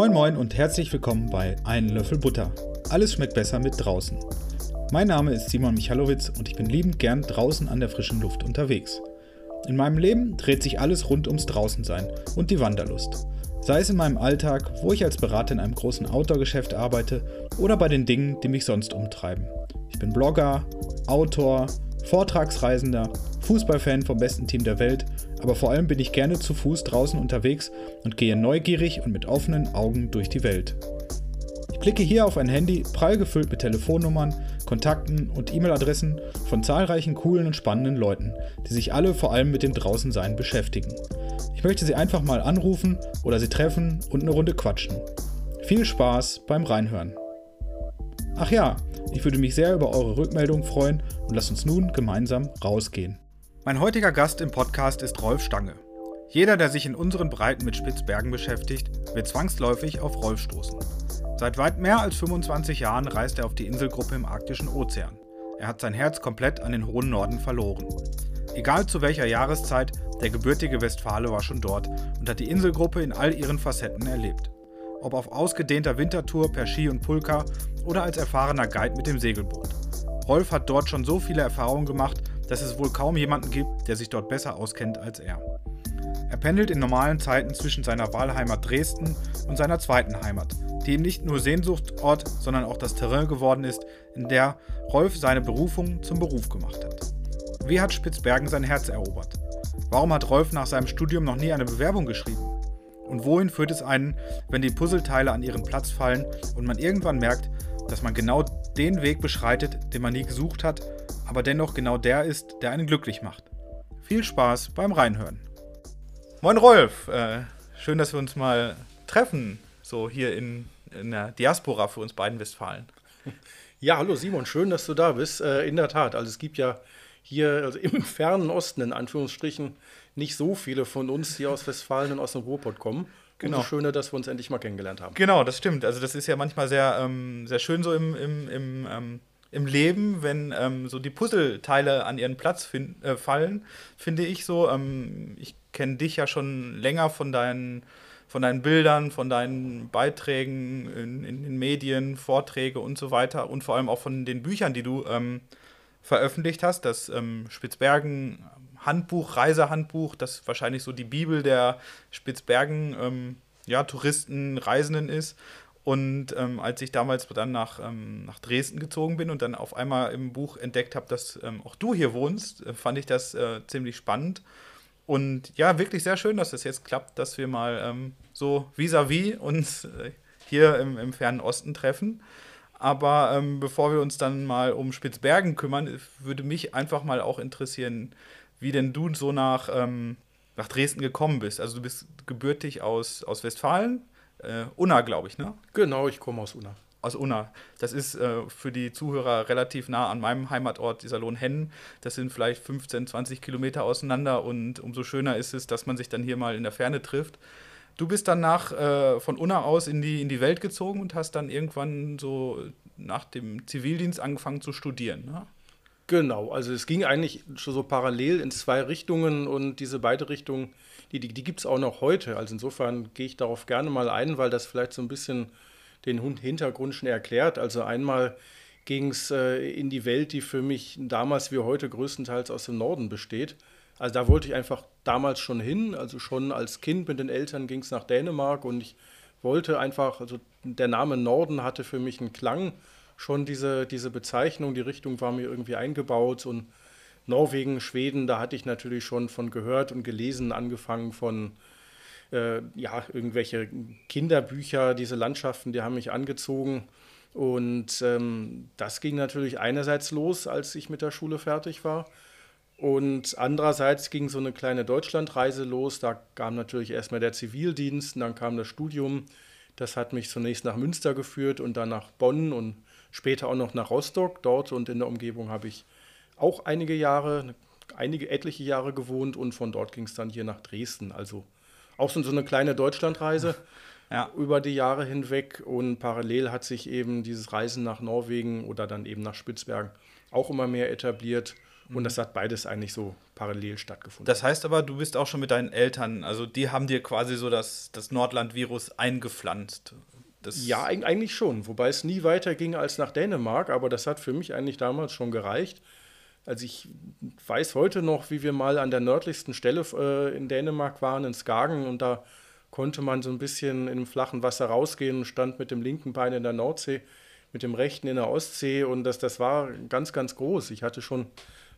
Moin Moin und herzlich willkommen bei Ein Löffel Butter. Alles schmeckt besser mit draußen. Mein Name ist Simon Michalowitz und ich bin liebend gern draußen an der frischen Luft unterwegs. In meinem Leben dreht sich alles rund ums Draußensein und die Wanderlust. Sei es in meinem Alltag, wo ich als Berater in einem großen Outdoor-Geschäft arbeite oder bei den Dingen, die mich sonst umtreiben. Ich bin Blogger, Autor, Vortragsreisender, Fußballfan vom besten Team der Welt, aber vor allem bin ich gerne zu Fuß draußen unterwegs und gehe neugierig und mit offenen Augen durch die Welt. Ich blicke hier auf ein Handy prall gefüllt mit Telefonnummern, Kontakten und E-Mail-Adressen von zahlreichen coolen und spannenden Leuten, die sich alle vor allem mit dem Draußensein beschäftigen. Ich möchte sie einfach mal anrufen oder sie treffen und eine Runde quatschen. Viel Spaß beim Reinhören. Ach ja, ich würde mich sehr über eure Rückmeldung freuen und lasst uns nun gemeinsam rausgehen. Mein heutiger Gast im Podcast ist Rolf Stange. Jeder, der sich in unseren Breiten mit Spitzbergen beschäftigt, wird zwangsläufig auf Rolf stoßen. Seit weit mehr als 25 Jahren reist er auf die Inselgruppe im arktischen Ozean. Er hat sein Herz komplett an den hohen Norden verloren. Egal zu welcher Jahreszeit, der gebürtige Westfale war schon dort und hat die Inselgruppe in all ihren Facetten erlebt ob auf ausgedehnter Wintertour per Ski und Pulka oder als erfahrener Guide mit dem Segelboot. Rolf hat dort schon so viele Erfahrungen gemacht, dass es wohl kaum jemanden gibt, der sich dort besser auskennt als er. Er pendelt in normalen Zeiten zwischen seiner Wahlheimat Dresden und seiner zweiten Heimat, die ihm nicht nur Sehnsuchtsort, sondern auch das Terrain geworden ist, in der Rolf seine Berufung zum Beruf gemacht hat. Wie hat Spitzbergen sein Herz erobert? Warum hat Rolf nach seinem Studium noch nie eine Bewerbung geschrieben? Und wohin führt es einen, wenn die Puzzleteile an ihren Platz fallen und man irgendwann merkt, dass man genau den Weg beschreitet, den man nie gesucht hat, aber dennoch genau der ist, der einen glücklich macht. Viel Spaß beim Reinhören. Moin Rolf, äh, schön, dass wir uns mal treffen, so hier in, in der Diaspora für uns beiden Westfalen. Ja, hallo Simon, schön, dass du da bist. Äh, in der Tat, also es gibt ja hier also im fernen Osten in Anführungsstrichen nicht so viele von uns hier aus Westfalen und aus dem Ruhrpott kommen. Genau. Umso schöner, dass wir uns endlich mal kennengelernt haben. Genau, das stimmt. Also das ist ja manchmal sehr, ähm, sehr schön so im, im, im, ähm, im Leben, wenn ähm, so die Puzzleteile an ihren Platz find, äh, fallen, finde ich so. Ähm, ich kenne dich ja schon länger von deinen, von deinen Bildern, von deinen Beiträgen in, in, den Medien, Vorträge und so weiter und vor allem auch von den Büchern, die du ähm, veröffentlicht hast. Das ähm, Spitzbergen Handbuch, Reisehandbuch, das wahrscheinlich so die Bibel der Spitzbergen ähm, ja, Touristen, Reisenden ist. Und ähm, als ich damals dann nach, ähm, nach Dresden gezogen bin und dann auf einmal im Buch entdeckt habe, dass ähm, auch du hier wohnst, äh, fand ich das äh, ziemlich spannend. Und ja, wirklich sehr schön, dass das jetzt klappt, dass wir mal ähm, so vis-à-vis -vis uns äh, hier im, im fernen Osten treffen. Aber ähm, bevor wir uns dann mal um Spitzbergen kümmern, würde mich einfach mal auch interessieren, wie denn du so nach, ähm, nach Dresden gekommen bist. Also du bist gebürtig aus, aus Westfalen, äh, Unna, glaube ich, ne? Genau, ich komme aus Unna. Aus Unna. Das ist äh, für die Zuhörer relativ nah an meinem Heimatort, dieser Lohnhennen. Das sind vielleicht 15, 20 Kilometer auseinander und umso schöner ist es, dass man sich dann hier mal in der Ferne trifft. Du bist dann nach, äh, von Unna aus in die, in die Welt gezogen und hast dann irgendwann so nach dem Zivildienst angefangen zu studieren. Ne? Genau, also es ging eigentlich schon so parallel in zwei Richtungen und diese beide Richtungen, die, die, die gibt es auch noch heute. Also insofern gehe ich darauf gerne mal ein, weil das vielleicht so ein bisschen den Hintergrund schon erklärt. Also einmal ging es äh, in die Welt, die für mich damals wie heute größtenteils aus dem Norden besteht. Also da wollte ich einfach damals schon hin, also schon als Kind mit den Eltern ging es nach Dänemark und ich wollte einfach, also der Name Norden hatte für mich einen Klang schon diese, diese Bezeichnung, die Richtung war mir irgendwie eingebaut und Norwegen, Schweden, da hatte ich natürlich schon von gehört und gelesen, angefangen von äh, ja, irgendwelche Kinderbücher, diese Landschaften, die haben mich angezogen. Und ähm, das ging natürlich einerseits los, als ich mit der Schule fertig war. Und andererseits ging so eine kleine Deutschlandreise los. Da kam natürlich erstmal der Zivildienst und dann kam das Studium. Das hat mich zunächst nach Münster geführt und dann nach Bonn und später auch noch nach Rostock. Dort und in der Umgebung habe ich auch einige Jahre, einige etliche Jahre gewohnt und von dort ging es dann hier nach Dresden. Also auch so eine kleine Deutschlandreise ja. über die Jahre hinweg und parallel hat sich eben dieses Reisen nach Norwegen oder dann eben nach Spitzbergen auch immer mehr etabliert. Und das hat beides eigentlich so parallel stattgefunden. Das heißt aber, du bist auch schon mit deinen Eltern, also die haben dir quasi so das, das Nordland-Virus eingepflanzt. Das ja, eigentlich schon. Wobei es nie weiter ging als nach Dänemark, aber das hat für mich eigentlich damals schon gereicht. Also ich weiß heute noch, wie wir mal an der nördlichsten Stelle äh, in Dänemark waren, in Skagen, und da konnte man so ein bisschen dem flachen Wasser rausgehen und stand mit dem linken Bein in der Nordsee, mit dem rechten in der Ostsee und das, das war ganz, ganz groß. Ich hatte schon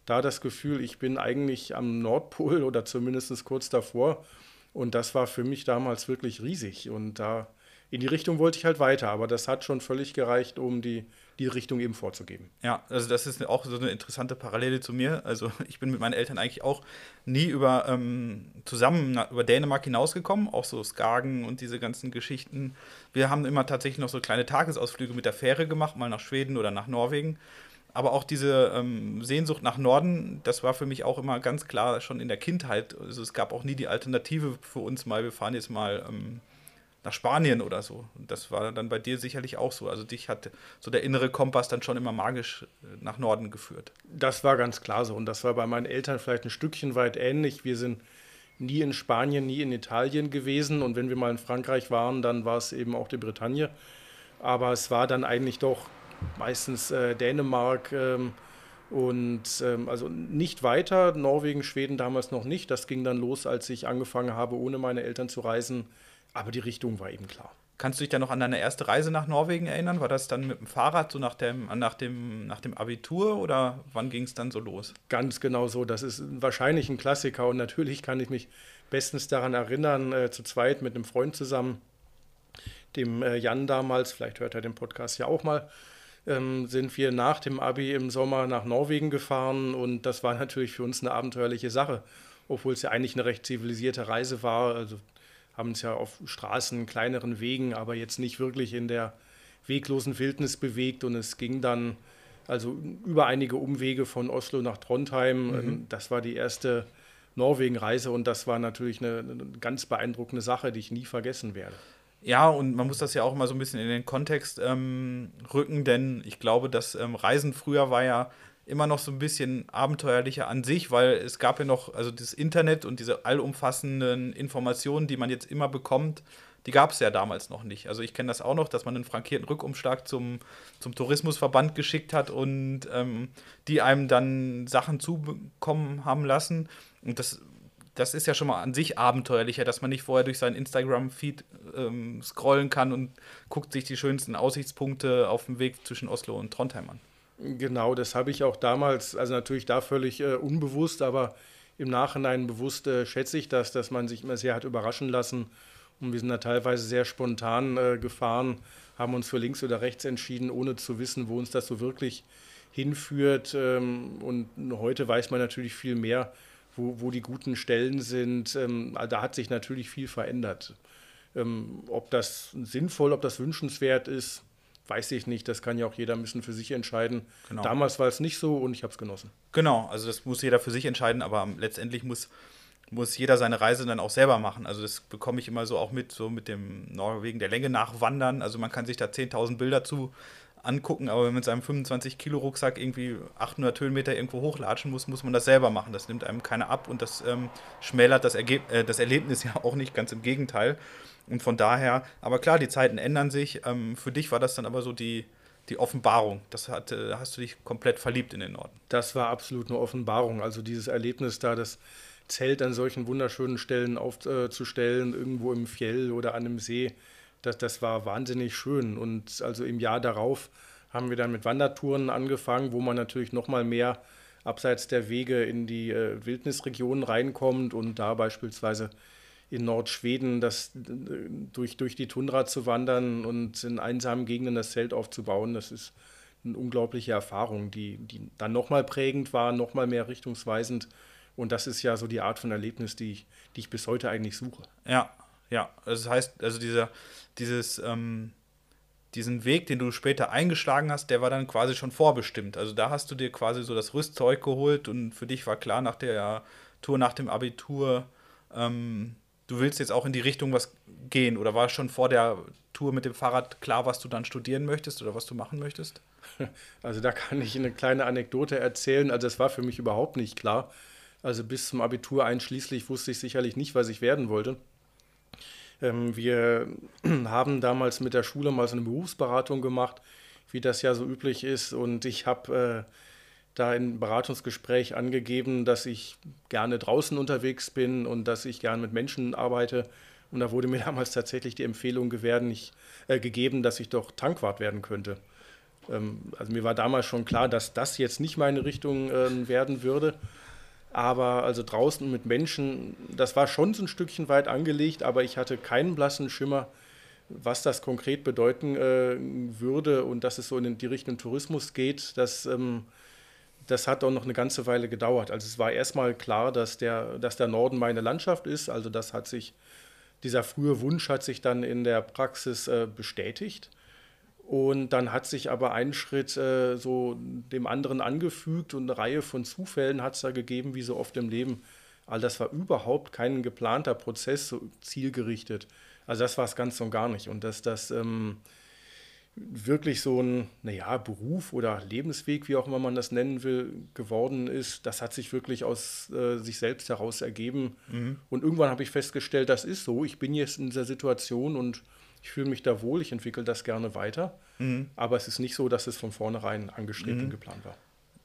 da das Gefühl, ich bin eigentlich am Nordpol oder zumindest kurz davor und das war für mich damals wirklich riesig und da in die Richtung wollte ich halt weiter, aber das hat schon völlig gereicht, um die, die Richtung eben vorzugeben. Ja, also das ist auch so eine interessante Parallele zu mir. Also ich bin mit meinen Eltern eigentlich auch nie über ähm, zusammen über Dänemark hinausgekommen, auch so Skagen und diese ganzen Geschichten. Wir haben immer tatsächlich noch so kleine Tagesausflüge mit der Fähre gemacht, mal nach Schweden oder nach Norwegen. Aber auch diese ähm, Sehnsucht nach Norden, das war für mich auch immer ganz klar schon in der Kindheit. Also es gab auch nie die Alternative für uns mal, wir fahren jetzt mal ähm, nach Spanien oder so. Und das war dann bei dir sicherlich auch so. Also dich hat so der innere Kompass dann schon immer magisch äh, nach Norden geführt. Das war ganz klar so. Und das war bei meinen Eltern vielleicht ein Stückchen weit ähnlich. Wir sind nie in Spanien, nie in Italien gewesen. Und wenn wir mal in Frankreich waren, dann war es eben auch die Bretagne. Aber es war dann eigentlich doch meistens äh, Dänemark. Ähm, und ähm, also nicht weiter, Norwegen, Schweden damals noch nicht. Das ging dann los, als ich angefangen habe, ohne meine Eltern zu reisen aber die Richtung war eben klar. Kannst du dich dann noch an deine erste Reise nach Norwegen erinnern? War das dann mit dem Fahrrad so nach dem, nach dem, nach dem Abitur oder wann ging es dann so los? Ganz genau so. Das ist wahrscheinlich ein Klassiker und natürlich kann ich mich bestens daran erinnern, äh, zu zweit mit einem Freund zusammen, dem äh, Jan damals, vielleicht hört er den Podcast ja auch mal, ähm, sind wir nach dem Abi im Sommer nach Norwegen gefahren und das war natürlich für uns eine abenteuerliche Sache, obwohl es ja eigentlich eine recht zivilisierte Reise war. Also haben uns ja auf Straßen, kleineren Wegen, aber jetzt nicht wirklich in der weglosen Wildnis bewegt und es ging dann also über einige Umwege von Oslo nach Trondheim. Mhm. Ähm, das war die erste Norwegen-Reise und das war natürlich eine, eine, ganz beeindruckende Sache, die ich nie vergessen werde. Ja, und man muss das ja auch mal so ein bisschen in den Kontext ähm, rücken, denn ich glaube, das ähm, Reisen früher war ja immer noch so ein bisschen abenteuerlicher an sich, weil es gab ja noch, also das Internet und diese allumfassenden Informationen, die man jetzt immer bekommt, die gab es ja damals noch nicht. Also ich kenne das auch noch, dass man einen frankierten Rückumschlag zum, zum Tourismusverband geschickt hat und ähm, die einem dann Sachen zubekommen haben lassen. Und das, das ist ja schon mal an sich abenteuerlicher, dass man nicht vorher durch seinen Instagram-Feed ähm, scrollen kann und guckt sich die schönsten Aussichtspunkte auf dem Weg zwischen Oslo und Trondheim an. Genau, das habe ich auch damals, also natürlich da völlig äh, unbewusst, aber im Nachhinein bewusst äh, schätze ich das, dass man sich immer sehr hat überraschen lassen. Und wir sind da teilweise sehr spontan äh, gefahren, haben uns für links oder rechts entschieden, ohne zu wissen, wo uns das so wirklich hinführt. Ähm, und heute weiß man natürlich viel mehr, wo, wo die guten Stellen sind. Ähm, da hat sich natürlich viel verändert. Ähm, ob das sinnvoll, ob das wünschenswert ist, weiß ich nicht. Das kann ja auch jeder ein bisschen für sich entscheiden. Genau. Damals war es nicht so und ich habe es genossen. Genau, also das muss jeder für sich entscheiden, aber letztendlich muss, muss jeder seine Reise dann auch selber machen. Also das bekomme ich immer so auch mit, so mit dem Norwegen der Länge nach Wandern. Also man kann sich da 10.000 Bilder zu angucken, aber wenn man mit seinem 25 Kilo Rucksack irgendwie 800 Höhenmeter irgendwo hochlatschen muss, muss man das selber machen. Das nimmt einem keiner ab und das ähm, schmälert das, äh, das Erlebnis ja auch nicht, ganz im Gegenteil. Und von daher, aber klar, die Zeiten ändern sich. Ähm, für dich war das dann aber so die, die Offenbarung. Das hat, äh, hast du dich komplett verliebt in den Norden. Das war absolut eine Offenbarung. Also dieses Erlebnis da, das Zelt an solchen wunderschönen Stellen aufzustellen, äh, irgendwo im Fjell oder an einem See, das, das war wahnsinnig schön. Und also im Jahr darauf haben wir dann mit Wandertouren angefangen, wo man natürlich noch mal mehr abseits der Wege in die äh, Wildnisregionen reinkommt und da beispielsweise in Nordschweden das durch, durch die Tundra zu wandern und in einsamen Gegenden das Zelt aufzubauen, das ist eine unglaubliche Erfahrung, die, die dann nochmal prägend war, nochmal mehr richtungsweisend. Und das ist ja so die Art von Erlebnis, die ich, die ich bis heute eigentlich suche. Ja, ja. Das heißt, also dieser, dieses, ähm, diesen Weg, den du später eingeschlagen hast, der war dann quasi schon vorbestimmt. Also da hast du dir quasi so das Rüstzeug geholt und für dich war klar nach der Tour, nach dem Abitur, ähm, du willst jetzt auch in die Richtung was gehen? Oder war schon vor der Tour mit dem Fahrrad klar, was du dann studieren möchtest oder was du machen möchtest? Also da kann ich eine kleine Anekdote erzählen. Also es war für mich überhaupt nicht klar. Also bis zum Abitur einschließlich wusste ich sicherlich nicht, was ich werden wollte. Ähm, wir haben damals mit der Schule mal so eine Berufsberatung gemacht, wie das ja so üblich ist. Und ich habe äh, da im Beratungsgespräch angegeben, dass ich gerne draußen unterwegs bin und dass ich gerne mit Menschen arbeite. Und da wurde mir damals tatsächlich die Empfehlung gewähren, ich, äh, gegeben, dass ich doch Tankwart werden könnte. Ähm, also mir war damals schon klar, dass das jetzt nicht meine Richtung äh, werden würde. Aber also draußen mit Menschen, das war schon so ein Stückchen weit angelegt, aber ich hatte keinen blassen Schimmer, was das konkret bedeuten äh, würde und dass es so in die Richtung Tourismus geht. Das, ähm, das hat auch noch eine ganze Weile gedauert. Also es war erstmal klar, dass der, dass der Norden meine Landschaft ist. Also das hat sich, dieser frühe Wunsch hat sich dann in der Praxis äh, bestätigt. Und dann hat sich aber ein Schritt äh, so dem anderen angefügt und eine Reihe von Zufällen hat es da gegeben, wie so oft im Leben. All das war überhaupt kein geplanter Prozess, so zielgerichtet. Also das war es ganz und gar nicht. Und dass das ähm, wirklich so ein, naja, Beruf oder Lebensweg, wie auch immer man das nennen will, geworden ist, das hat sich wirklich aus äh, sich selbst heraus ergeben. Mhm. Und irgendwann habe ich festgestellt, das ist so. Ich bin jetzt in dieser Situation und ich fühle mich da wohl, ich entwickle das gerne weiter. Mhm. Aber es ist nicht so, dass es von vornherein angestrebt mhm. und geplant war.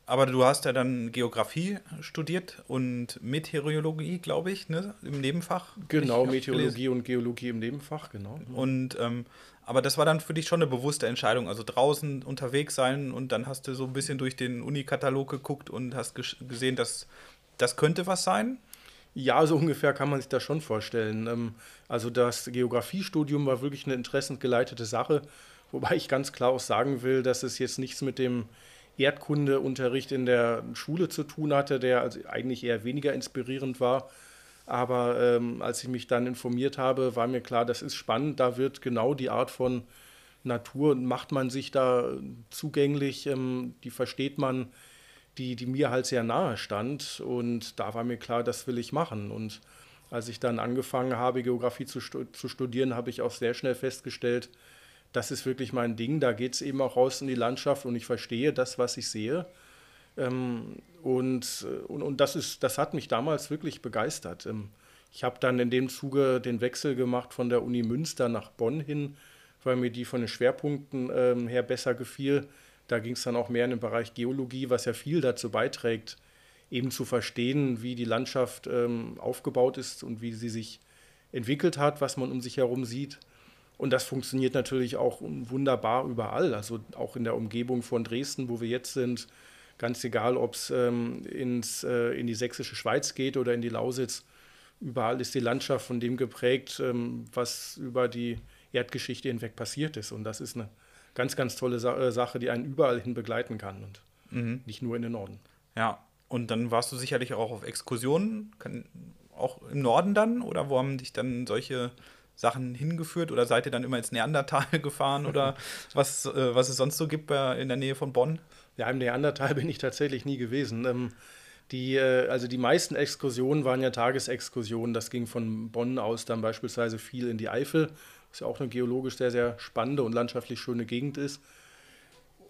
Aber du hast ja dann Geografie studiert und Meteorologie, glaube ich, ne, im Nebenfach. Genau, Meteorologie und Geologie im Nebenfach, genau. Und ähm, aber das war dann für dich schon eine bewusste Entscheidung, also draußen unterwegs sein und dann hast du so ein bisschen durch den Uni-Katalog geguckt und hast gesehen, dass das könnte was sein. Ja, so ungefähr kann man sich das schon vorstellen. Ähm, also das Geografiestudium war wirklich eine interessensgeleitete Sache, wobei ich ganz klar auch sagen will, dass es jetzt nichts mit dem Erdkundeunterricht in der Schule zu tun hatte, der also eigentlich eher weniger inspirierend war. Aber ähm, als ich mich dann informiert habe, war mir klar, das ist spannend. Da wird genau die Art von Natur, macht man sich da zugänglich, ähm, die versteht man die, die mir halt sehr nahe stand. Und da war mir klar, das will ich machen. Und als ich dann angefangen habe, Geografie zu, zu studieren, habe ich auch sehr schnell festgestellt, das ist wirklich mein Ding. Da geht es eben auch raus in die Landschaft und ich verstehe das, was ich sehe. Ähm, und, und, und das, ist, das hat mich damals wirklich begeistert. Ähm, ich habe dann in dem Zuge den Wechsel gemacht von der Uni Münster nach Bonn hin, weil mir die von den Schwerpunkten ähm, her besser gefiel. Da ging es dann auch mehr in den Bereich Geologie, was ja viel dazu beiträgt, eben zu verstehen, wie die Landschaft ähm, aufgebaut ist und wie sie sich entwickelt hat, was man um sich herum sieht. Und das funktioniert natürlich auch wunderbar überall, also auch in der Umgebung von Dresden, wo wir jetzt sind. Ganz egal, ob es ähm, äh, in die sächsische Schweiz geht oder in die Lausitz. Überall ist die Landschaft von dem geprägt, ähm, was über die Erdgeschichte hinweg passiert ist. Und das ist eine ganz, ganz tolle Sa äh, Sache, die einen überall hin begleiten kann und mhm. nicht nur in den Norden. Ja, und dann warst du sicherlich auch auf Exkursionen, kann, auch im Norden dann? Oder wo haben dich dann solche Sachen hingeführt? Oder seid ihr dann immer ins Neandertal gefahren oder was, äh, was es sonst so gibt äh, in der Nähe von Bonn? Ja, im Neandertal bin ich tatsächlich nie gewesen. Ähm, die, äh, also die meisten Exkursionen waren ja Tagesexkursionen. Das ging von Bonn aus dann beispielsweise viel in die Eifel was ja auch eine geologisch sehr, sehr spannende und landschaftlich schöne Gegend ist.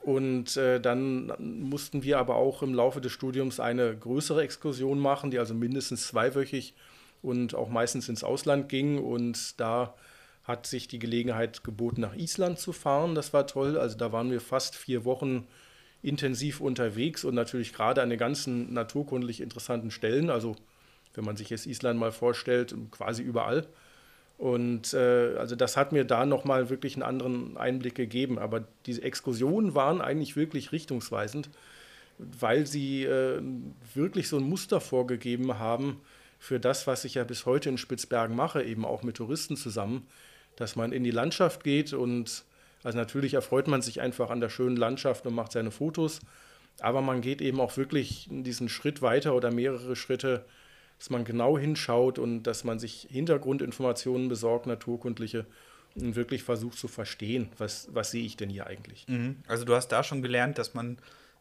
Und äh, dann mussten wir aber auch im Laufe des Studiums eine größere Exkursion machen, die also mindestens zweiwöchig und auch meistens ins Ausland ging. Und da hat sich die Gelegenheit geboten, nach Island zu fahren. Das war toll. Also da waren wir fast vier Wochen intensiv unterwegs und natürlich gerade an den ganzen naturkundlich interessanten Stellen. Also wenn man sich jetzt Island mal vorstellt, quasi überall. Und äh, also das hat mir da nochmal wirklich einen anderen Einblick gegeben. Aber diese Exkursionen waren eigentlich wirklich richtungsweisend, weil sie äh, wirklich so ein Muster vorgegeben haben für das, was ich ja bis heute in Spitzbergen mache, eben auch mit Touristen zusammen, dass man in die Landschaft geht und also natürlich erfreut man sich einfach an der schönen Landschaft und macht seine Fotos, aber man geht eben auch wirklich diesen Schritt weiter oder mehrere Schritte dass man genau hinschaut und dass man sich Hintergrundinformationen besorgt, naturkundliche, und wirklich versucht zu verstehen, was, was sehe ich denn hier eigentlich. Mhm. Also du hast da schon gelernt, dass man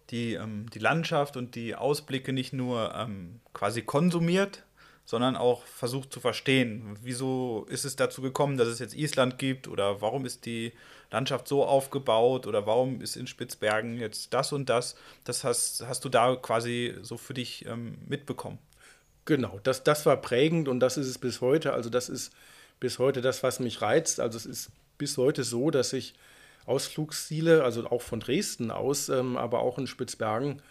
die, ähm, die Landschaft und die Ausblicke nicht nur ähm, quasi konsumiert, sondern auch versucht zu verstehen, wieso ist es dazu gekommen, dass es jetzt Island gibt oder warum ist die Landschaft so aufgebaut oder warum ist in Spitzbergen jetzt das und das. Das hast, hast du da quasi so für dich ähm, mitbekommen. Genau, das, das war prägend und das ist es bis heute. Also das ist bis heute das, was mich reizt. Also es ist bis heute so, dass ich Ausflugsziele, also auch von Dresden aus, ähm, aber auch in Spitzbergen,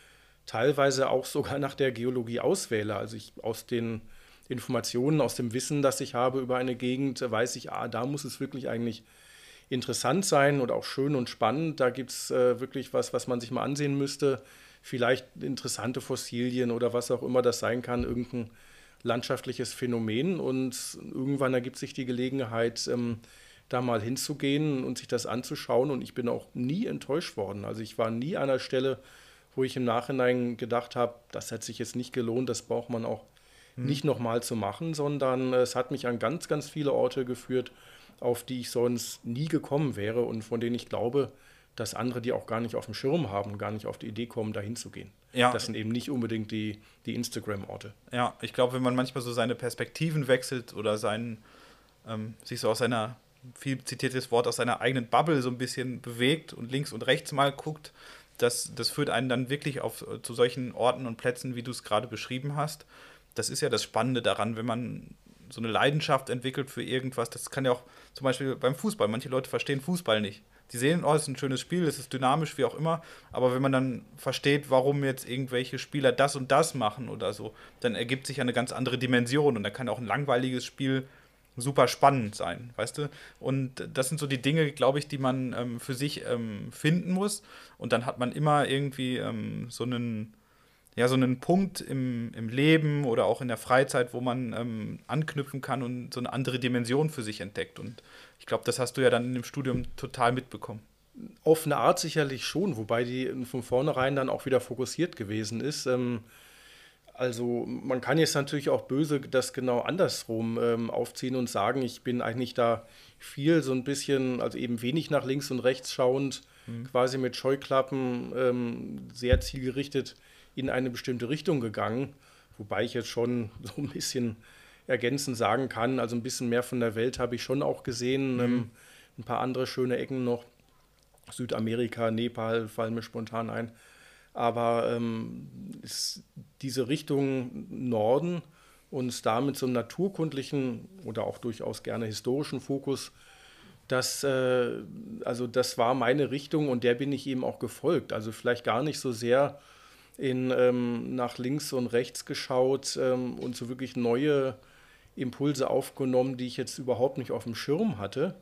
teilweise auch sogar nach der Geologie auswähle. Also ich aus den Informationen, aus dem Wissen, das ich habe über eine Gegend, weiß ich, ah, da muss es wirklich eigentlich interessant sein und auch schön und spannend. Da gibt es äh, wirklich was, was man sich mal ansehen müsste. Vielleicht interessante Fossilien oder was auch immer das sein kann, irgendein landschaftliches Phänomen. Und irgendwann ergibt sich die Gelegenheit, ähm, da mal hinzugehen und sich das anzuschauen. Und ich bin auch nie enttäuscht worden. Also ich war nie an einer Stelle, wo ich im Nachhinein gedacht habe, das hat sich jetzt nicht gelohnt, das braucht man auch hm. nicht nochmal zu machen, sondern es hat mich an ganz, ganz viele Orte geführt, auf die ich sonst nie gekommen wäre und von denen ich glaube, dass andere die auch gar nicht auf dem Schirm haben, gar nicht auf die Idee kommen, dahin zu gehen. Ja. Das sind eben nicht unbedingt die, die Instagram-Orte. Ja, ich glaube, wenn man manchmal so seine Perspektiven wechselt oder seinen, ähm, sich so aus seiner, viel zitiertes Wort, aus seiner eigenen Bubble so ein bisschen bewegt und links und rechts mal guckt, das, das führt einen dann wirklich auf, zu solchen Orten und Plätzen, wie du es gerade beschrieben hast. Das ist ja das Spannende daran, wenn man so eine Leidenschaft entwickelt für irgendwas. Das kann ja auch zum Beispiel beim Fußball. Manche Leute verstehen Fußball nicht. Die sehen, oh, es ist ein schönes Spiel, es ist dynamisch, wie auch immer. Aber wenn man dann versteht, warum jetzt irgendwelche Spieler das und das machen oder so, dann ergibt sich eine ganz andere Dimension. Und dann kann auch ein langweiliges Spiel super spannend sein, weißt du? Und das sind so die Dinge, glaube ich, die man ähm, für sich ähm, finden muss. Und dann hat man immer irgendwie ähm, so einen ja, so einen Punkt im, im Leben oder auch in der Freizeit, wo man ähm, anknüpfen kann und so eine andere Dimension für sich entdeckt. Und ich glaube, das hast du ja dann in dem Studium total mitbekommen. Auf eine Art sicherlich schon, wobei die von vornherein dann auch wieder fokussiert gewesen ist. Ähm, also man kann jetzt natürlich auch böse das genau andersrum ähm, aufziehen und sagen, ich bin eigentlich da viel so ein bisschen, also eben wenig nach links und rechts schauend, mhm. quasi mit Scheuklappen ähm, sehr zielgerichtet in eine bestimmte Richtung gegangen, wobei ich jetzt schon so ein bisschen ergänzend sagen kann, also ein bisschen mehr von der Welt habe ich schon auch gesehen, mhm. ähm, ein paar andere schöne Ecken noch, Südamerika, Nepal fallen mir spontan ein, aber ähm, diese Richtung Norden und da mit so einem naturkundlichen oder auch durchaus gerne historischen Fokus das, äh, also das war meine Richtung und der bin ich eben auch gefolgt. Also vielleicht gar nicht so sehr in, ähm, nach links und rechts geschaut ähm, und so wirklich neue Impulse aufgenommen, die ich jetzt überhaupt nicht auf dem Schirm hatte,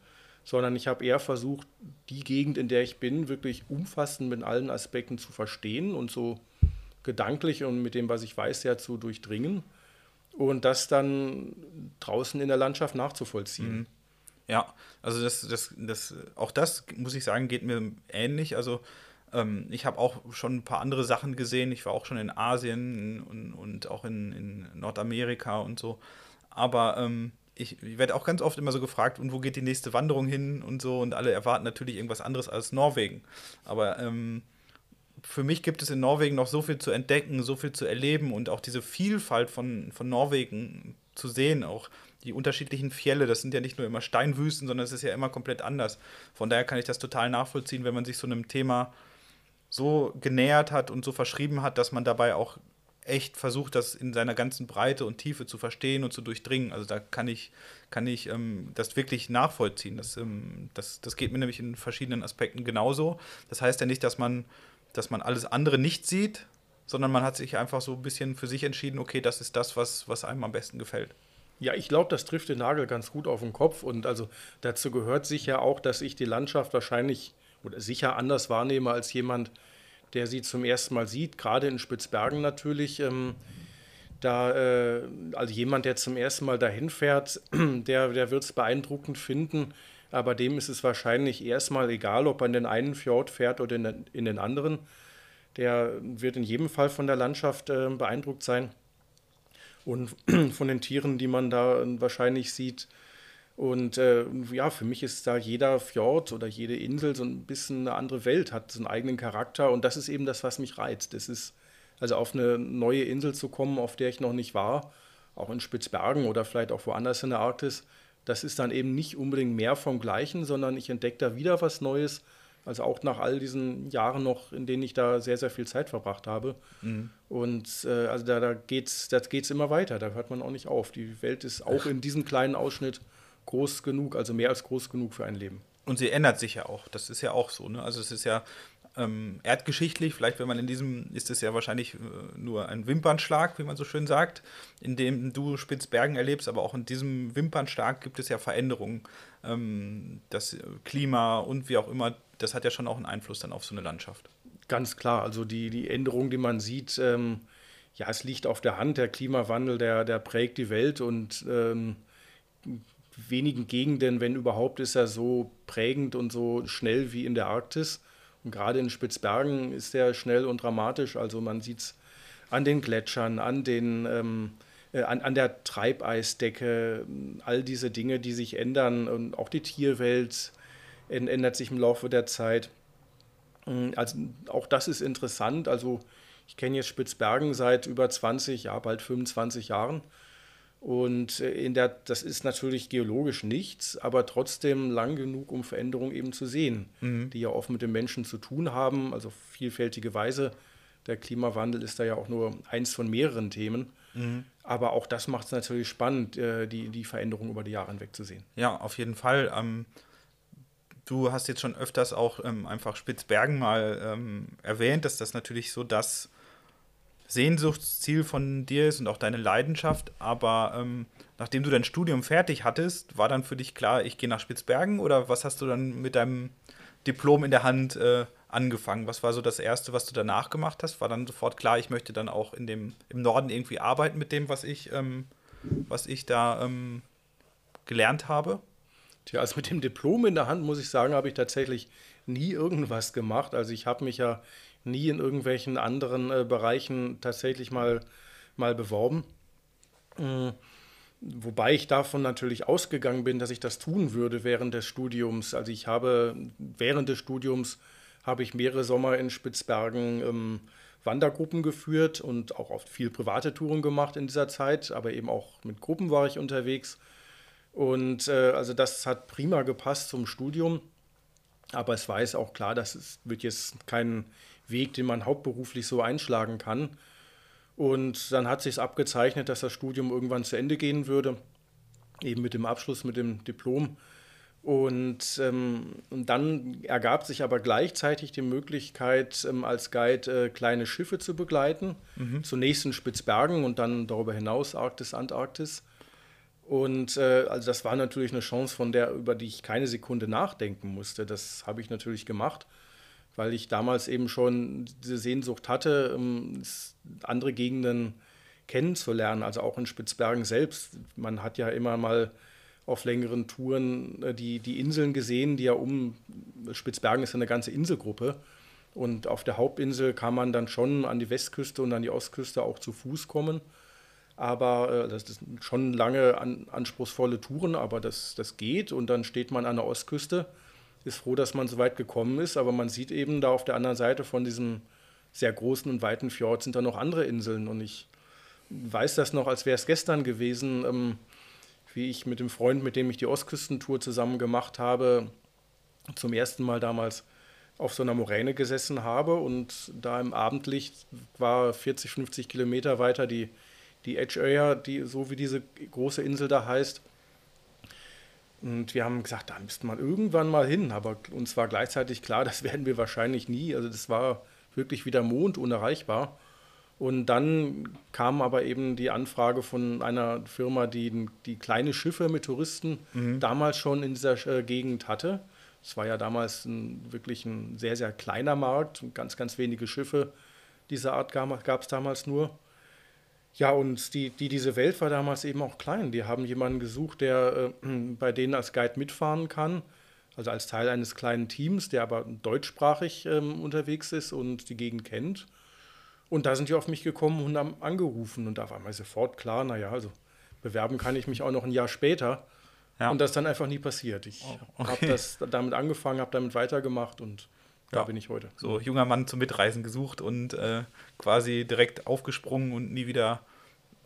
sondern ich habe eher versucht, die Gegend, in der ich bin, wirklich umfassend mit allen Aspekten zu verstehen und so gedanklich und mit dem, was ich weiß, ja zu durchdringen und das dann draußen in der Landschaft nachzuvollziehen. Mhm. Ja, also das, das, das, auch das muss ich sagen, geht mir ähnlich. Also ähm, ich habe auch schon ein paar andere Sachen gesehen. Ich war auch schon in Asien und, und auch in, in, Nordamerika und so. Aber ähm, ich, ich werde auch ganz oft immer so gefragt, und wo geht die nächste Wanderung hin und so. Und alle erwarten natürlich irgendwas anderes als Norwegen. Aber ähm, für mich gibt es in Norwegen noch so viel zu entdecken, so viel zu erleben und auch diese Vielfalt von, von Norwegen zu sehen, auch die unterschiedlichen Fjelle, das sind ja nicht nur immer Steinwüsten, sondern es ist ja immer komplett anders. Von daher kann ich das total nachvollziehen, wenn man sich so einem Thema so genähert hat und so verschrieben hat, dass man dabei auch echt versucht, das in seiner ganzen Breite und Tiefe zu verstehen und zu durchdringen. Also da kann ich, kann ich ähm, das wirklich nachvollziehen. Das, ähm, das, das geht mir nämlich in verschiedenen Aspekten genauso. Das heißt ja nicht, dass man, dass man alles andere nicht sieht, sondern man hat sich einfach so ein bisschen für sich entschieden, okay, das ist das, was, was einem am besten gefällt. Ja, ich glaube, das trifft den Nagel ganz gut auf den Kopf. Und also dazu gehört sicher auch, dass ich die Landschaft wahrscheinlich oder sicher anders wahrnehme als jemand, der sie zum ersten Mal sieht, gerade in Spitzbergen natürlich. Ähm, da, äh, also jemand, der zum ersten Mal dahin fährt, der, der wird es beeindruckend finden, aber dem ist es wahrscheinlich erstmal egal, ob er in den einen Fjord fährt oder in den, in den anderen. Der wird in jedem Fall von der Landschaft äh, beeindruckt sein und von den Tieren, die man da wahrscheinlich sieht. Und äh, ja, für mich ist da jeder Fjord oder jede Insel so ein bisschen eine andere Welt, hat so einen eigenen Charakter und das ist eben das, was mich reizt. Das ist also auf eine neue Insel zu kommen, auf der ich noch nicht war auch in Spitzbergen oder vielleicht auch woanders in der Arktis, das ist dann eben nicht unbedingt mehr vom Gleichen, sondern ich entdecke da wieder was Neues. Also auch nach all diesen Jahren noch, in denen ich da sehr, sehr viel Zeit verbracht habe. Mhm. Und äh, also da, da geht es da geht's immer weiter, da hört man auch nicht auf. Die Welt ist auch in diesem kleinen Ausschnitt groß genug, also mehr als groß genug für ein Leben. Und sie ändert sich ja auch. Das ist ja auch so. Ne? Also es ist ja ähm, erdgeschichtlich, vielleicht wenn man in diesem, ist es ja wahrscheinlich äh, nur ein Wimpernschlag, wie man so schön sagt, in dem du Spitzbergen erlebst, aber auch in diesem Wimpernschlag gibt es ja Veränderungen. Ähm, das Klima und wie auch immer, das hat ja schon auch einen Einfluss dann auf so eine Landschaft. Ganz klar, also die, die Änderungen, die man sieht, ähm, ja, es liegt auf der Hand, der Klimawandel, der, der prägt die Welt und ähm, wenigen Gegenden, wenn überhaupt, ist er so prägend und so schnell wie in der Arktis. Und gerade in Spitzbergen ist der schnell und dramatisch. Also man sieht es an den Gletschern, an, den, ähm, äh, an, an der Treibeisdecke, all diese Dinge, die sich ändern. Und auch die Tierwelt ändert sich im Laufe der Zeit. Ähm, also auch das ist interessant. Also ich kenne jetzt Spitzbergen seit über 20, ja bald 25 Jahren. Und äh, in der, das ist natürlich geologisch nichts, aber trotzdem lang genug, um Veränderungen eben zu sehen, mhm. die ja oft mit den Menschen zu tun haben, also vielfältige Weise. Der Klimawandel ist da ja auch nur eins von mehreren Themen. Mhm. Aber auch das macht es natürlich spannend, äh, die, die Veränderung über die Jahre hinweg zu sehen. Ja, auf jeden Fall. Ähm, du hast jetzt schon öfters auch ähm, einfach Spitzbergen mal ähm, erwähnt, dass das natürlich so das Sehnsuchtsziel von dir ist und auch deine Leidenschaft. Aber ähm, nachdem du dein Studium fertig hattest, war dann für dich klar, ich gehe nach Spitzbergen oder was hast du dann mit deinem Diplom in der Hand äh, angefangen? Was war so das Erste, was du danach gemacht hast? War dann sofort klar, ich möchte dann auch in dem, im Norden irgendwie arbeiten mit dem, was ich, ähm, was ich da ähm, gelernt habe? Tja, also mit dem Diplom in der Hand, muss ich sagen, habe ich tatsächlich nie irgendwas gemacht. Also ich habe mich ja nie in irgendwelchen anderen äh, Bereichen tatsächlich mal, mal beworben. Äh, wobei ich davon natürlich ausgegangen bin, dass ich das tun würde während des Studiums. Also ich habe während des Studiums habe ich mehrere Sommer in Spitzbergen ähm, Wandergruppen geführt und auch oft viel private Touren gemacht in dieser Zeit, aber eben auch mit Gruppen war ich unterwegs. Und äh, also das hat prima gepasst zum Studium. Aber es war jetzt auch klar, dass es wird jetzt kein Weg, den man hauptberuflich so einschlagen kann. Und dann hat sich abgezeichnet, dass das Studium irgendwann zu Ende gehen würde, eben mit dem Abschluss, mit dem Diplom. Und, ähm, und dann ergab sich aber gleichzeitig die Möglichkeit, ähm, als Guide äh, kleine Schiffe zu begleiten. Mhm. Zunächst in Spitzbergen und dann darüber hinaus Arktis, Antarktis. Und äh, also das war natürlich eine Chance, von der, über die ich keine Sekunde nachdenken musste. Das habe ich natürlich gemacht weil ich damals eben schon diese Sehnsucht hatte, ähm, andere Gegenden kennenzulernen, also auch in Spitzbergen selbst. Man hat ja immer mal auf längeren Touren äh, die, die Inseln gesehen, die ja um Spitzbergen ist ja eine ganze Inselgruppe. Und auf der Hauptinsel kann man dann schon an die Westküste und an die Ostküste auch zu Fuß kommen. Aber äh, das sind schon lange an, anspruchsvolle Touren, aber das, das geht. Und dann steht man an der Ostküste ist froh, dass man so weit gekommen ist, aber man sieht eben da auf der anderen Seite von diesem sehr großen und weiten Fjord sind da noch andere Inseln. Und ich weiß das noch, als wäre es gestern gewesen, ähm, wie ich mit dem Freund, mit dem ich die Ostküstentour zusammen gemacht habe, zum ersten Mal damals auf so einer Moräne gesessen habe. Und da im Abendlicht war 40, 50 Kilometer weiter die, die Edge Area, die, so wie diese große Insel da heißt, und wir haben gesagt, da müsste man irgendwann mal hin. Aber uns war gleichzeitig klar, das werden wir wahrscheinlich nie. Also das war wirklich wie der Mond unerreichbar. Und dann kam aber eben die Anfrage von einer Firma, die, die kleine Schiffe mit Touristen mhm. damals schon in dieser äh, Gegend hatte. Es war ja damals ein, wirklich ein sehr, sehr kleiner Markt. Ganz, ganz wenige Schiffe dieser Art gab es damals nur. Ja, und die, die, diese Welt war damals eben auch klein. Die haben jemanden gesucht, der äh, bei denen als Guide mitfahren kann, also als Teil eines kleinen Teams, der aber deutschsprachig ähm, unterwegs ist und die Gegend kennt. Und da sind die auf mich gekommen und haben angerufen. Und da war mir sofort klar, naja, also bewerben kann ich mich auch noch ein Jahr später. Ja. Und das ist dann einfach nie passiert. Ich oh, okay. habe das damit angefangen, habe damit weitergemacht und da ja. bin ich heute. So junger Mann zum Mitreisen gesucht und äh, quasi direkt aufgesprungen und nie wieder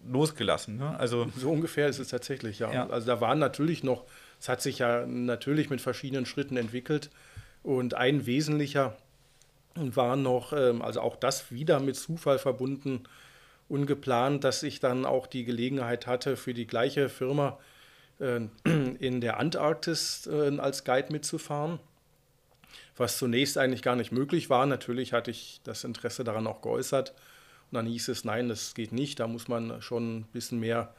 losgelassen. Ne? Also so ungefähr ist es tatsächlich, ja. ja. Also da waren natürlich noch, es hat sich ja natürlich mit verschiedenen Schritten entwickelt und ein wesentlicher war noch, ähm, also auch das wieder mit Zufall verbunden, ungeplant, dass ich dann auch die Gelegenheit hatte, für die gleiche Firma äh, in der Antarktis äh, als Guide mitzufahren was zunächst eigentlich gar nicht möglich war. Natürlich hatte ich das Interesse daran auch geäußert. Und dann hieß es, nein, das geht nicht, da muss man schon ein bisschen mehr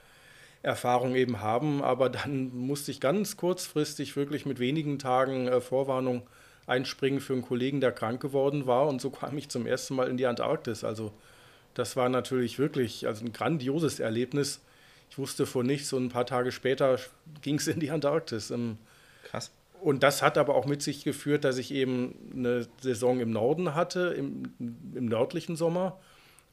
Erfahrung eben haben. Aber dann musste ich ganz kurzfristig wirklich mit wenigen Tagen äh, Vorwarnung einspringen für einen Kollegen, der krank geworden war. Und so kam ich zum ersten Mal in die Antarktis. Also das war natürlich wirklich also ein grandioses Erlebnis. Ich wusste von nichts und ein paar Tage später ging es in die Antarktis. Ähm, Krass. Und das hat aber auch mit sich geführt, dass ich eben eine Saison im Norden hatte, im, im nördlichen Sommer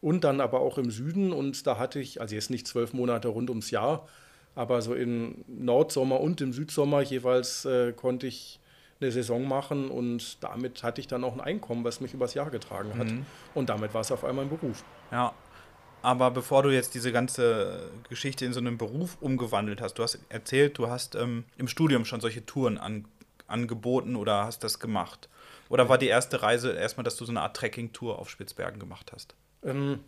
und dann aber auch im Süden. Und da hatte ich, also jetzt nicht zwölf Monate rund ums Jahr, aber so im Nordsommer und im Südsommer jeweils äh, konnte ich eine Saison machen und damit hatte ich dann auch ein Einkommen, was mich übers Jahr getragen hat. Mhm. Und damit war es auf einmal ein Beruf. Ja, aber bevor du jetzt diese ganze Geschichte in so einen Beruf umgewandelt hast, du hast erzählt, du hast ähm, im Studium schon solche Touren an, angeboten oder hast das gemacht? Oder war die erste Reise erstmal, dass du so eine Art Trekking-Tour auf Spitzbergen gemacht hast? Ähm,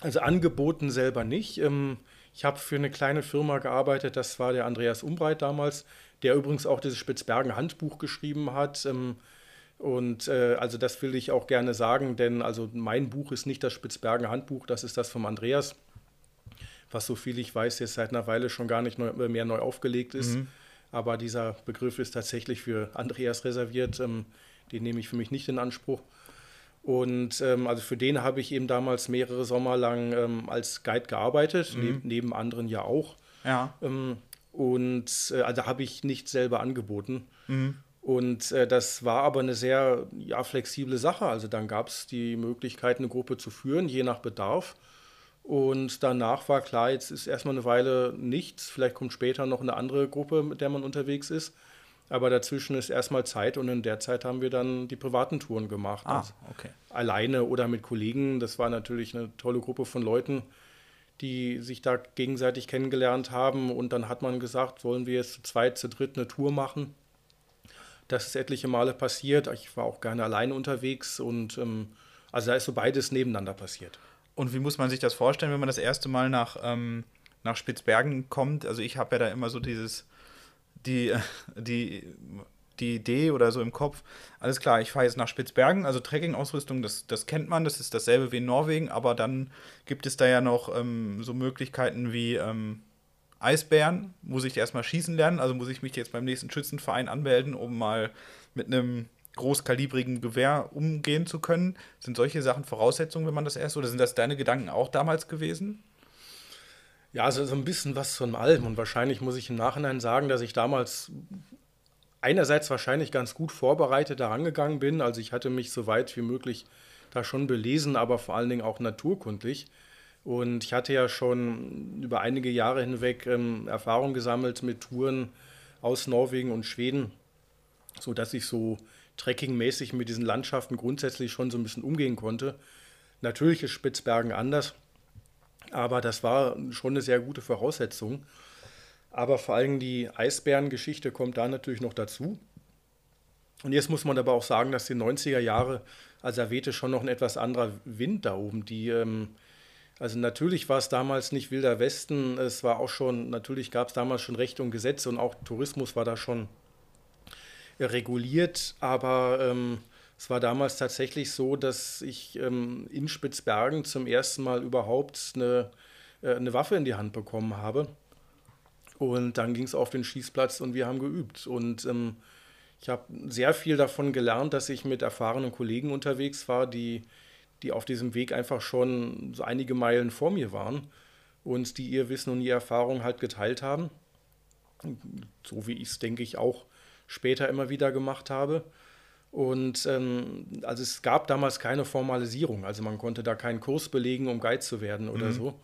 also angeboten selber nicht. Ähm, ich habe für eine kleine Firma gearbeitet, das war der Andreas Umbreit damals, der übrigens auch dieses Spitzbergen-Handbuch geschrieben hat. Ähm, und äh, also das will ich auch gerne sagen, denn also mein Buch ist nicht das Spitzbergen-Handbuch, das ist das vom Andreas, was so viel ich weiß jetzt seit einer Weile schon gar nicht neu, mehr neu aufgelegt ist. Mhm aber dieser Begriff ist tatsächlich für Andreas reserviert. Ähm, den nehme ich für mich nicht in Anspruch. Und ähm, also für den habe ich eben damals mehrere Sommer lang ähm, als Guide gearbeitet, mhm. neb neben anderen ja auch. Ja. Ähm, und äh, also habe ich nicht selber angeboten. Mhm. Und äh, das war aber eine sehr ja, flexible Sache. Also dann gab es die Möglichkeit, eine Gruppe zu führen, je nach Bedarf. Und danach war klar, jetzt ist erstmal eine Weile nichts. Vielleicht kommt später noch eine andere Gruppe, mit der man unterwegs ist. Aber dazwischen ist erstmal Zeit und in der Zeit haben wir dann die privaten Touren gemacht. Ah, okay. Alleine oder mit Kollegen. Das war natürlich eine tolle Gruppe von Leuten, die sich da gegenseitig kennengelernt haben. Und dann hat man gesagt, wollen wir jetzt zu zweit, zu dritt eine Tour machen. Das ist etliche Male passiert. Ich war auch gerne alleine unterwegs und ähm, also da ist so beides nebeneinander passiert. Und wie muss man sich das vorstellen, wenn man das erste Mal nach, ähm, nach Spitzbergen kommt? Also ich habe ja da immer so dieses, die, die, die Idee oder so im Kopf, alles klar, ich fahre jetzt nach Spitzbergen, also Trekking-Ausrüstung, das, das kennt man, das ist dasselbe wie in Norwegen, aber dann gibt es da ja noch ähm, so Möglichkeiten wie ähm, Eisbären, muss ich erstmal schießen lernen, also muss ich mich jetzt beim nächsten Schützenverein anmelden, um mal mit einem großkalibrigen Gewehr umgehen zu können. Sind solche Sachen Voraussetzungen, wenn man das erst, oder sind das deine Gedanken auch damals gewesen? Ja, also so ein bisschen was von allem. Und wahrscheinlich muss ich im Nachhinein sagen, dass ich damals einerseits wahrscheinlich ganz gut vorbereitet daran gegangen bin. Also ich hatte mich so weit wie möglich da schon belesen, aber vor allen Dingen auch naturkundlich. Und ich hatte ja schon über einige Jahre hinweg ähm, Erfahrung gesammelt mit Touren aus Norwegen und Schweden, sodass ich so trekkingmäßig mit diesen Landschaften grundsätzlich schon so ein bisschen umgehen konnte. Natürlich ist Spitzbergen anders, aber das war schon eine sehr gute Voraussetzung. Aber vor allem die Eisbärengeschichte kommt da natürlich noch dazu. Und jetzt muss man aber auch sagen, dass die 90er Jahre, also da wehte schon noch ein etwas anderer Wind da oben. Die, ähm, also natürlich war es damals nicht wilder Westen, es war auch schon, natürlich gab es damals schon Rechte und Gesetze und auch Tourismus war da schon reguliert, aber ähm, es war damals tatsächlich so, dass ich ähm, in Spitzbergen zum ersten Mal überhaupt eine, äh, eine Waffe in die Hand bekommen habe. Und dann ging es auf den Schießplatz und wir haben geübt. Und ähm, ich habe sehr viel davon gelernt, dass ich mit erfahrenen Kollegen unterwegs war, die, die auf diesem Weg einfach schon so einige Meilen vor mir waren und die ihr Wissen und ihre Erfahrung halt geteilt haben. So wie ich es, denke ich, auch später immer wieder gemacht habe. Und ähm, also es gab damals keine Formalisierung, also man konnte da keinen Kurs belegen, um Guide zu werden oder mhm. so,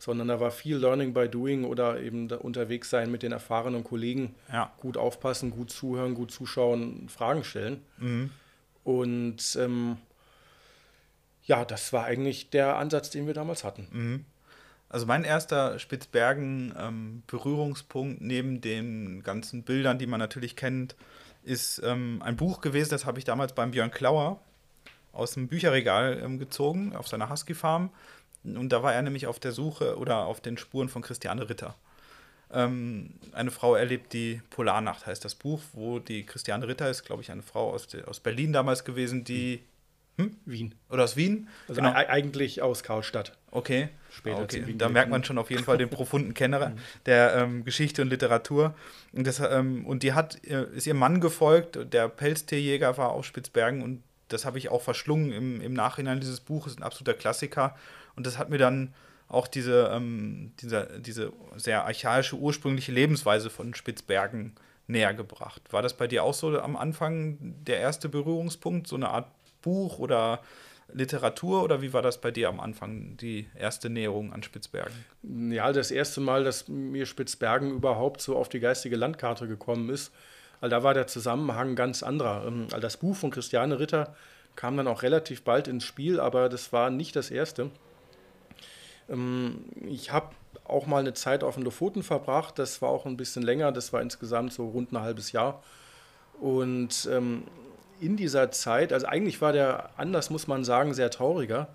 sondern da war viel Learning by Doing oder eben unterwegs sein mit den erfahrenen Kollegen, ja. gut aufpassen, gut zuhören, gut zuschauen, Fragen stellen. Mhm. Und ähm, ja, das war eigentlich der Ansatz, den wir damals hatten. Mhm. Also mein erster Spitzbergen-Berührungspunkt ähm, neben den ganzen Bildern, die man natürlich kennt, ist ähm, ein Buch gewesen, das habe ich damals beim Björn Klauer aus dem Bücherregal ähm, gezogen, auf seiner Husky-Farm. Und da war er nämlich auf der Suche oder auf den Spuren von Christiane Ritter. Ähm, eine Frau erlebt die Polarnacht, heißt das Buch, wo die Christiane Ritter ist, glaube ich, eine Frau aus, de, aus Berlin damals gewesen, die hm? Wien. Oder aus Wien? Also genau. eigentlich aus Karlstadt. Okay. Später okay. Da merkt man schon auf jeden Fall den profunden Kenner mhm. der ähm, Geschichte und Literatur. Und, das, ähm, und die hat, äh, ist ihr Mann gefolgt, der Pelztierjäger war auf Spitzbergen und das habe ich auch verschlungen im, im Nachhinein. Dieses Buch ist ein absoluter Klassiker. Und das hat mir dann auch diese, ähm, diese, diese sehr archaische, ursprüngliche Lebensweise von Spitzbergen näher gebracht. War das bei dir auch so am Anfang der erste Berührungspunkt, so eine Art Buch oder Literatur oder wie war das bei dir am Anfang, die erste Näherung an Spitzbergen? Ja, das erste Mal, dass mir Spitzbergen überhaupt so auf die geistige Landkarte gekommen ist, weil da war der Zusammenhang ganz anderer. Ähm, das Buch von Christiane Ritter kam dann auch relativ bald ins Spiel, aber das war nicht das erste. Ähm, ich habe auch mal eine Zeit auf den Lofoten verbracht, das war auch ein bisschen länger, das war insgesamt so rund ein halbes Jahr. Und ähm, in dieser Zeit, also eigentlich war der Anlass, muss man sagen, sehr trauriger,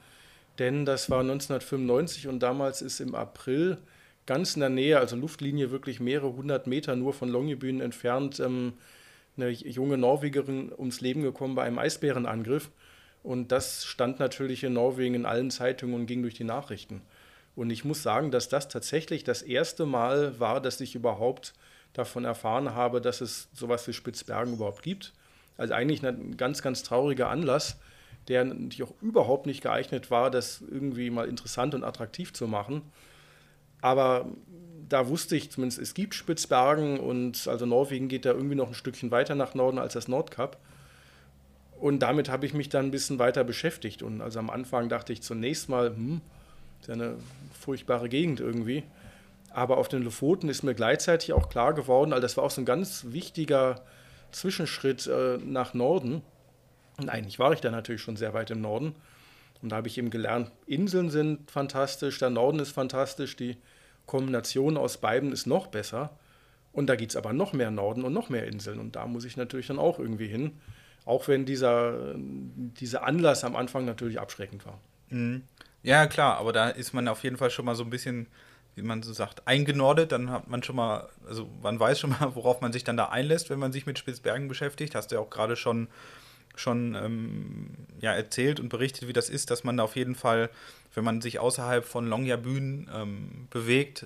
denn das war 1995 und damals ist im April ganz in der Nähe, also Luftlinie wirklich mehrere hundert Meter nur von Longyearbyen entfernt, ähm, eine junge Norwegerin ums Leben gekommen bei einem Eisbärenangriff. Und das stand natürlich in Norwegen in allen Zeitungen und ging durch die Nachrichten. Und ich muss sagen, dass das tatsächlich das erste Mal war, dass ich überhaupt davon erfahren habe, dass es sowas wie Spitzbergen überhaupt gibt. Also eigentlich ein ganz, ganz trauriger Anlass, der natürlich auch überhaupt nicht geeignet war, das irgendwie mal interessant und attraktiv zu machen. Aber da wusste ich zumindest, es gibt Spitzbergen und also Norwegen geht da irgendwie noch ein Stückchen weiter nach Norden als das Nordkap. Und damit habe ich mich dann ein bisschen weiter beschäftigt. Und also am Anfang dachte ich zunächst mal, hm, ist ja eine furchtbare Gegend irgendwie. Aber auf den Lofoten ist mir gleichzeitig auch klar geworden, also das war auch so ein ganz wichtiger Zwischenschritt äh, nach Norden. Und eigentlich war ich da natürlich schon sehr weit im Norden. Und da habe ich eben gelernt, Inseln sind fantastisch, der Norden ist fantastisch, die Kombination aus beiden ist noch besser. Und da geht es aber noch mehr Norden und noch mehr Inseln. Und da muss ich natürlich dann auch irgendwie hin. Auch wenn dieser, dieser Anlass am Anfang natürlich abschreckend war. Mhm. Ja, klar, aber da ist man auf jeden Fall schon mal so ein bisschen wie man so sagt, eingenordet. Dann hat man schon mal, also man weiß schon mal, worauf man sich dann da einlässt, wenn man sich mit Spitzbergen beschäftigt. Hast du ja auch gerade schon, schon ähm, ja, erzählt und berichtet, wie das ist, dass man da auf jeden Fall, wenn man sich außerhalb von Longyearbyen ähm, bewegt,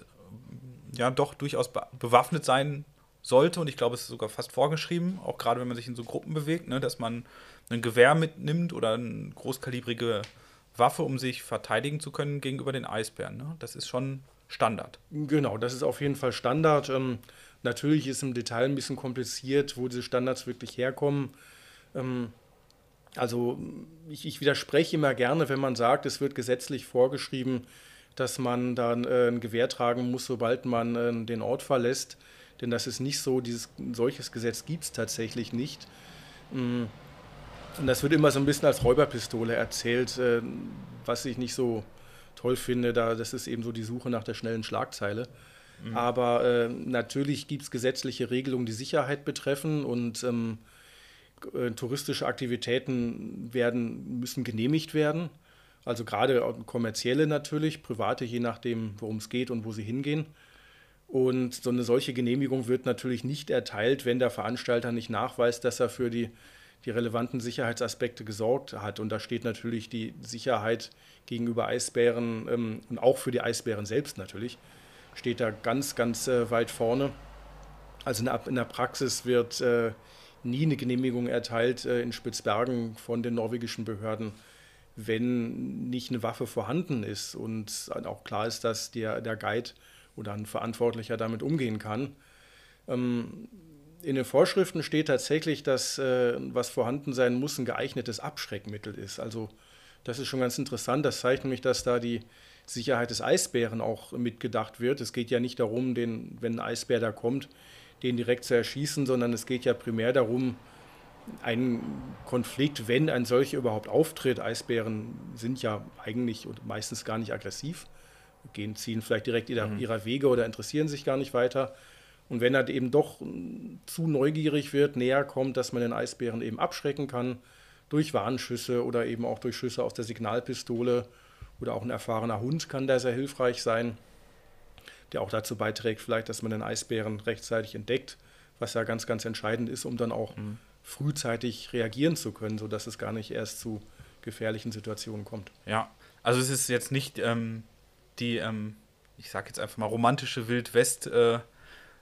ja doch durchaus be bewaffnet sein sollte. Und ich glaube, es ist sogar fast vorgeschrieben, auch gerade wenn man sich in so Gruppen bewegt, ne, dass man ein Gewehr mitnimmt oder eine großkalibrige Waffe, um sich verteidigen zu können gegenüber den Eisbären. Ne? Das ist schon Standard. Genau, das ist auf jeden Fall Standard. Ähm, natürlich ist im Detail ein bisschen kompliziert, wo diese Standards wirklich herkommen. Ähm, also ich, ich, widerspreche immer gerne, wenn man sagt, es wird gesetzlich vorgeschrieben, dass man dann äh, ein Gewehr tragen muss, sobald man äh, den Ort verlässt. Denn das ist nicht so, dieses, solches Gesetz gibt es tatsächlich nicht. Ähm, und das wird immer so ein bisschen als Räuberpistole erzählt, äh, was ich nicht so toll finde. Da, das ist eben so die Suche nach der schnellen Schlagzeile. Mhm. Aber äh, natürlich gibt es gesetzliche Regelungen, die Sicherheit betreffen und ähm, äh, touristische Aktivitäten werden, müssen genehmigt werden. Also gerade kommerzielle natürlich, private, je nachdem, worum es geht und wo sie hingehen. Und so eine solche Genehmigung wird natürlich nicht erteilt, wenn der Veranstalter nicht nachweist, dass er für die die relevanten Sicherheitsaspekte gesorgt hat. Und da steht natürlich die Sicherheit gegenüber Eisbären ähm, und auch für die Eisbären selbst natürlich, steht da ganz, ganz äh, weit vorne. Also in der, in der Praxis wird äh, nie eine Genehmigung erteilt äh, in Spitzbergen von den norwegischen Behörden, wenn nicht eine Waffe vorhanden ist und auch klar ist, dass der, der Guide oder ein Verantwortlicher damit umgehen kann. Ähm, in den Vorschriften steht tatsächlich, dass äh, was vorhanden sein muss, ein geeignetes Abschreckmittel ist. Also das ist schon ganz interessant. Das zeigt nämlich, dass da die Sicherheit des Eisbären auch mitgedacht wird. Es geht ja nicht darum, den, wenn ein Eisbär da kommt, den direkt zu erschießen, sondern es geht ja primär darum, einen Konflikt, wenn ein solcher überhaupt auftritt. Eisbären sind ja eigentlich und meistens gar nicht aggressiv gehen, ziehen vielleicht direkt ihrer, mhm. ihrer Wege oder interessieren sich gar nicht weiter. Und wenn er eben doch zu neugierig wird, näher kommt, dass man den Eisbären eben abschrecken kann, durch Warnschüsse oder eben auch durch Schüsse aus der Signalpistole oder auch ein erfahrener Hund kann da sehr hilfreich sein, der auch dazu beiträgt, vielleicht, dass man den Eisbären rechtzeitig entdeckt, was ja ganz, ganz entscheidend ist, um dann auch mhm. frühzeitig reagieren zu können, sodass es gar nicht erst zu gefährlichen Situationen kommt. Ja, also es ist jetzt nicht ähm, die, ähm, ich sage jetzt einfach mal romantische Wildwest- äh,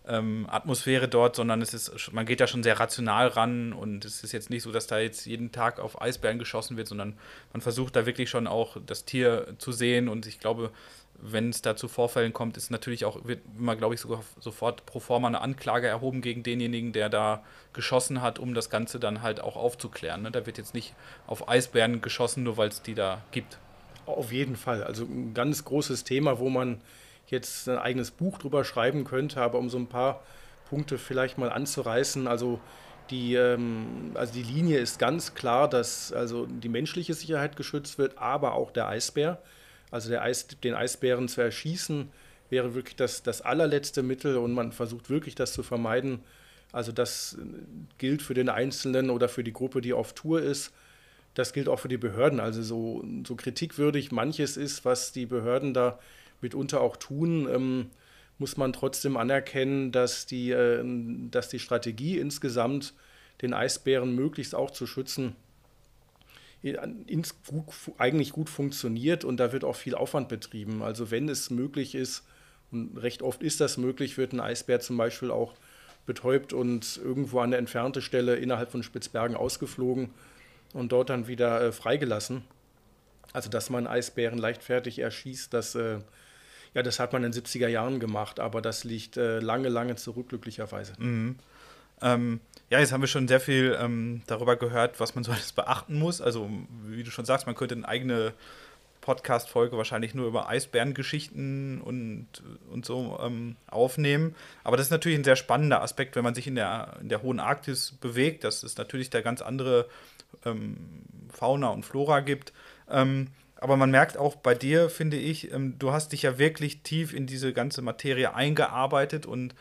ähm, Atmosphäre dort, sondern es ist, man geht da schon sehr rational ran und es ist jetzt nicht so, dass da jetzt jeden Tag auf Eisbären geschossen wird, sondern man versucht da wirklich schon auch das Tier zu sehen und ich glaube, wenn es da zu Vorfällen kommt, ist natürlich auch, wird immer, glaube ich, sogar sofort pro forma eine Anklage erhoben gegen denjenigen, der da geschossen hat, um das Ganze dann halt auch aufzuklären. Ne? Da wird jetzt nicht auf Eisbären geschossen, nur weil es die da gibt. Auf jeden Fall. Also ein ganz großes Thema, wo man jetzt ein eigenes Buch drüber schreiben könnte, aber um so ein paar Punkte vielleicht mal anzureißen, also die, ähm, also die Linie ist ganz klar, dass also die menschliche Sicherheit geschützt wird, aber auch der Eisbär. Also der Eis, den Eisbären zu erschießen, wäre wirklich das, das allerletzte Mittel und man versucht wirklich das zu vermeiden. Also das gilt für den Einzelnen oder für die Gruppe, die auf Tour ist. Das gilt auch für die Behörden. Also so, so kritikwürdig manches ist, was die Behörden da mitunter auch tun, ähm, muss man trotzdem anerkennen, dass die, äh, dass die Strategie insgesamt, den Eisbären möglichst auch zu schützen, ins, gut, eigentlich gut funktioniert und da wird auch viel Aufwand betrieben. Also wenn es möglich ist, und recht oft ist das möglich, wird ein Eisbär zum Beispiel auch betäubt und irgendwo an eine entfernte Stelle innerhalb von Spitzbergen ausgeflogen und dort dann wieder äh, freigelassen. Also dass man Eisbären leichtfertig erschießt, das äh, ja, das hat man in den 70er Jahren gemacht, aber das liegt äh, lange, lange zurück, glücklicherweise. Mhm. Ähm, ja, jetzt haben wir schon sehr viel ähm, darüber gehört, was man so alles beachten muss. Also, wie du schon sagst, man könnte eine eigene Podcast-Folge wahrscheinlich nur über Eisbärengeschichten und, und so ähm, aufnehmen. Aber das ist natürlich ein sehr spannender Aspekt, wenn man sich in der, in der hohen Arktis bewegt, dass es natürlich da ganz andere ähm, Fauna und Flora gibt. Aber man merkt auch bei dir, finde ich, ähm, du hast dich ja wirklich tief in diese ganze Materie eingearbeitet und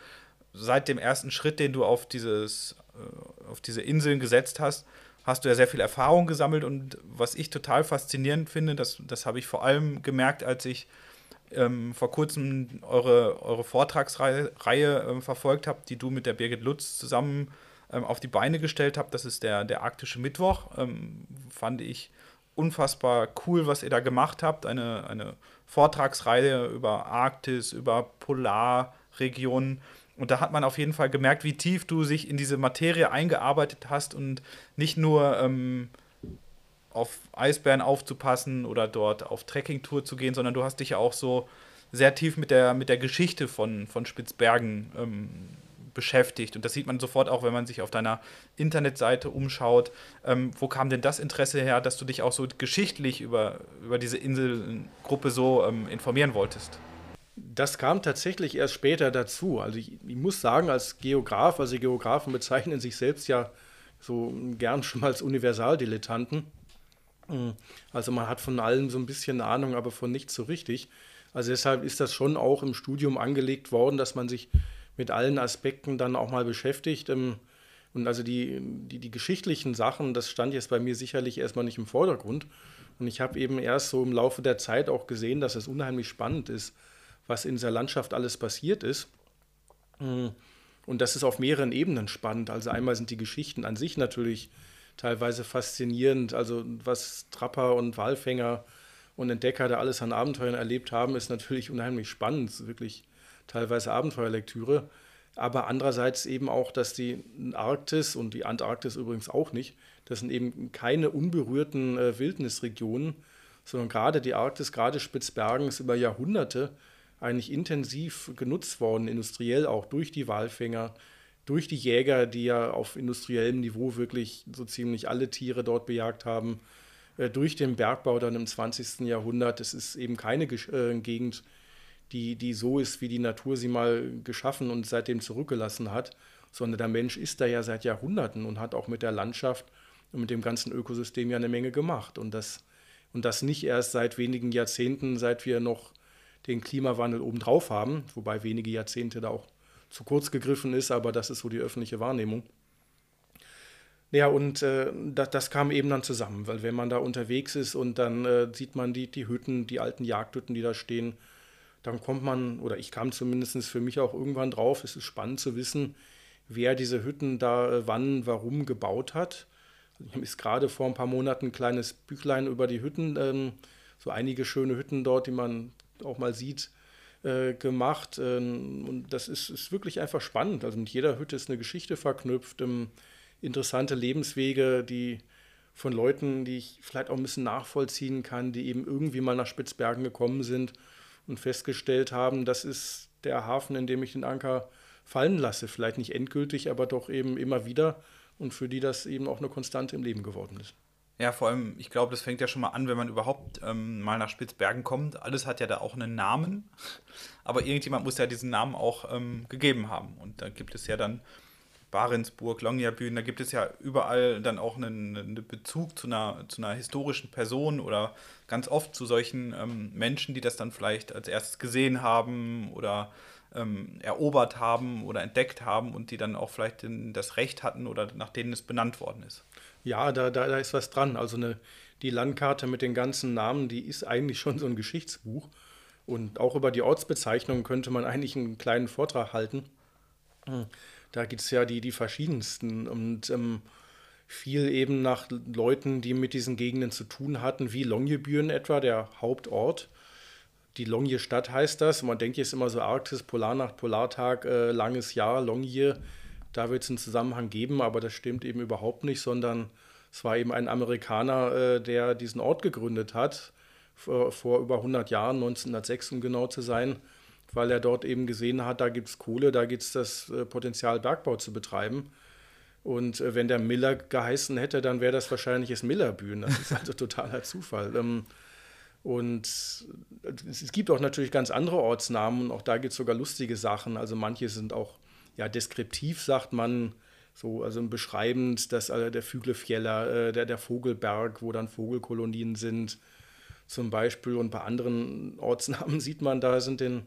seit dem ersten Schritt, den du auf, dieses, äh, auf diese Inseln gesetzt hast, hast du ja sehr viel Erfahrung gesammelt und was ich total faszinierend finde, das, das habe ich vor allem gemerkt, als ich ähm, vor kurzem eure, eure Vortragsreihe äh, verfolgt habe, die du mit der Birgit Lutz zusammen ähm, auf die Beine gestellt habt. Das ist der, der Arktische Mittwoch. Ähm, fand ich unfassbar cool, was ihr da gemacht habt. Eine, eine Vortragsreihe über Arktis, über Polarregionen. Und da hat man auf jeden Fall gemerkt, wie tief du sich in diese Materie eingearbeitet hast und nicht nur ähm, auf Eisbären aufzupassen oder dort auf Trekkingtour zu gehen, sondern du hast dich ja auch so sehr tief mit der, mit der Geschichte von, von Spitzbergen ähm, beschäftigt. Und das sieht man sofort auch, wenn man sich auf deiner Internetseite umschaut. Ähm, wo kam denn das Interesse her, dass du dich auch so geschichtlich über, über diese Inselgruppe so ähm, informieren wolltest? Das kam tatsächlich erst später dazu. Also ich, ich, muss sagen, als Geograf, also Geografen bezeichnen sich selbst ja so gern schon mal als Universaldilettanten. Hm, also man hat von allem so ein bisschen Ahnung, aber von nichts so richtig. Also deshalb ist das schon auch im Studium angelegt worden, dass man sich mit allen Aspekten dann auch mal beschäftigt. Ähm, und also die, die, die geschichtlichen Sachen, das stand jetzt bei mir sicherlich erstmal nicht im Vordergrund. Und ich habe eben erst so im Laufe der Zeit auch gesehen, dass es unheimlich spannend ist, was in dieser Landschaft alles passiert ist. Mm, und das ist auf mehreren Ebenen spannend. Also einmal sind die Geschichten an sich natürlich teilweise faszinierend. Also was Trapper und Walfänger und Entdecker da alles an Abenteuern erlebt haben, ist natürlich unheimlich spannend. Wirklich teilweise Abenteuerlektüre. Aber andererseits eben auch, dass die Arktis und die Antarktis übrigens auch nicht, das sind eben keine unberührten äh, Wildnisregionen, sondern gerade die Arktis, gerade Spitzbergen ist über Jahrhunderte eigentlich intensiv genutzt worden, industriell auch durch die Walfänger, durch die Jäger, die ja auf industriellem Niveau wirklich so ziemlich alle Tiere dort bejagt haben, äh, durch den Bergbau dann im 20. Jahrhundert. Es ist eben keine äh, Gegend, die, die so ist, wie die Natur sie mal geschaffen und seitdem zurückgelassen hat, sondern der Mensch ist da ja seit Jahrhunderten und hat auch mit der Landschaft und mit dem ganzen Ökosystem ja eine Menge gemacht. Und das, und das nicht erst seit wenigen Jahrzehnten, seit wir noch den Klimawandel obendrauf haben, wobei wenige Jahrzehnte da auch zu kurz gegriffen ist, aber das ist so die öffentliche Wahrnehmung. Ja, und äh, das, das, kam eben dann zusammen, weil wenn man da unterwegs ist und dann äh, sieht man die, die Hütten, die alten Jagdhütten, die da stehen, dann kommt man, oder ich kam zumindest für mich auch irgendwann drauf, es ist spannend zu wissen, wer diese Hütten da äh, wann, warum gebaut hat. Ich habe gerade vor ein paar Monaten ein kleines Büchlein über die Hütten, ähm, so einige schöne Hütten dort, die man auch mal sieht, äh, gemacht. Ähm, und das ist, ist, wirklich einfach spannend. Also mit jeder Hütte ist eine Geschichte verknüpft, ähm, interessante Lebenswege, die von Leuten, die ich vielleicht auch ein bisschen nachvollziehen kann, die eben irgendwie mal nach Spitzbergen gekommen sind und festgestellt haben, das ist der Hafen, in dem ich den Anker fallen lasse. Vielleicht nicht endgültig, aber doch eben immer wieder und für die das eben auch eine Konstante im Leben geworden ist. Ja, vor allem, ich glaube, das fängt ja schon mal an, wenn man überhaupt ähm, mal nach Spitzbergen kommt. Alles hat ja da auch einen Namen, aber irgendjemand muss ja diesen Namen auch ähm, gegeben haben. Und da gibt es ja dann Barentsburg, Longyearbyen, da gibt es ja überall dann auch einen, einen Bezug zu einer, zu einer historischen Person oder ganz oft zu solchen ähm, Menschen, die das dann vielleicht als erstes gesehen haben oder ähm, erobert haben oder entdeckt haben und die dann auch vielleicht den, das Recht hatten oder nach denen es benannt worden ist. Ja, da, da, da ist was dran. Also eine, die Landkarte mit den ganzen Namen, die ist eigentlich schon so ein Geschichtsbuch. Und auch über die Ortsbezeichnungen könnte man eigentlich einen kleinen Vortrag halten. Da gibt es ja die, die verschiedensten und ähm, viel eben nach Leuten, die mit diesen Gegenden zu tun hatten, wie Longyearbyen etwa, der Hauptort die Longyear-Stadt heißt das. Man denkt jetzt immer so Arktis, Polarnacht, Polartag, äh, langes Jahr, Longyear. Da wird es einen Zusammenhang geben, aber das stimmt eben überhaupt nicht, sondern es war eben ein Amerikaner, äh, der diesen Ort gegründet hat, vor, vor, über 100 Jahren, 1906 um genau zu sein, weil er dort eben gesehen hat, da gibt es Kohle, da gibt es das äh, Potenzial, Bergbau zu betreiben. Und äh, wenn der Miller geheißen hätte, dann wäre das wahrscheinlich das Millerbühnen. Das ist also totaler Zufall. Ähm, und es gibt auch natürlich ganz andere Ortsnamen und auch da gibt es sogar lustige Sachen. Also manche sind auch ja deskriptiv, sagt man, so, also beschreibend, dass äh, der Füglefjeller, äh, der, der Vogelberg, wo dann Vogelkolonien sind, zum Beispiel. Und bei anderen Ortsnamen sieht man, da sind den,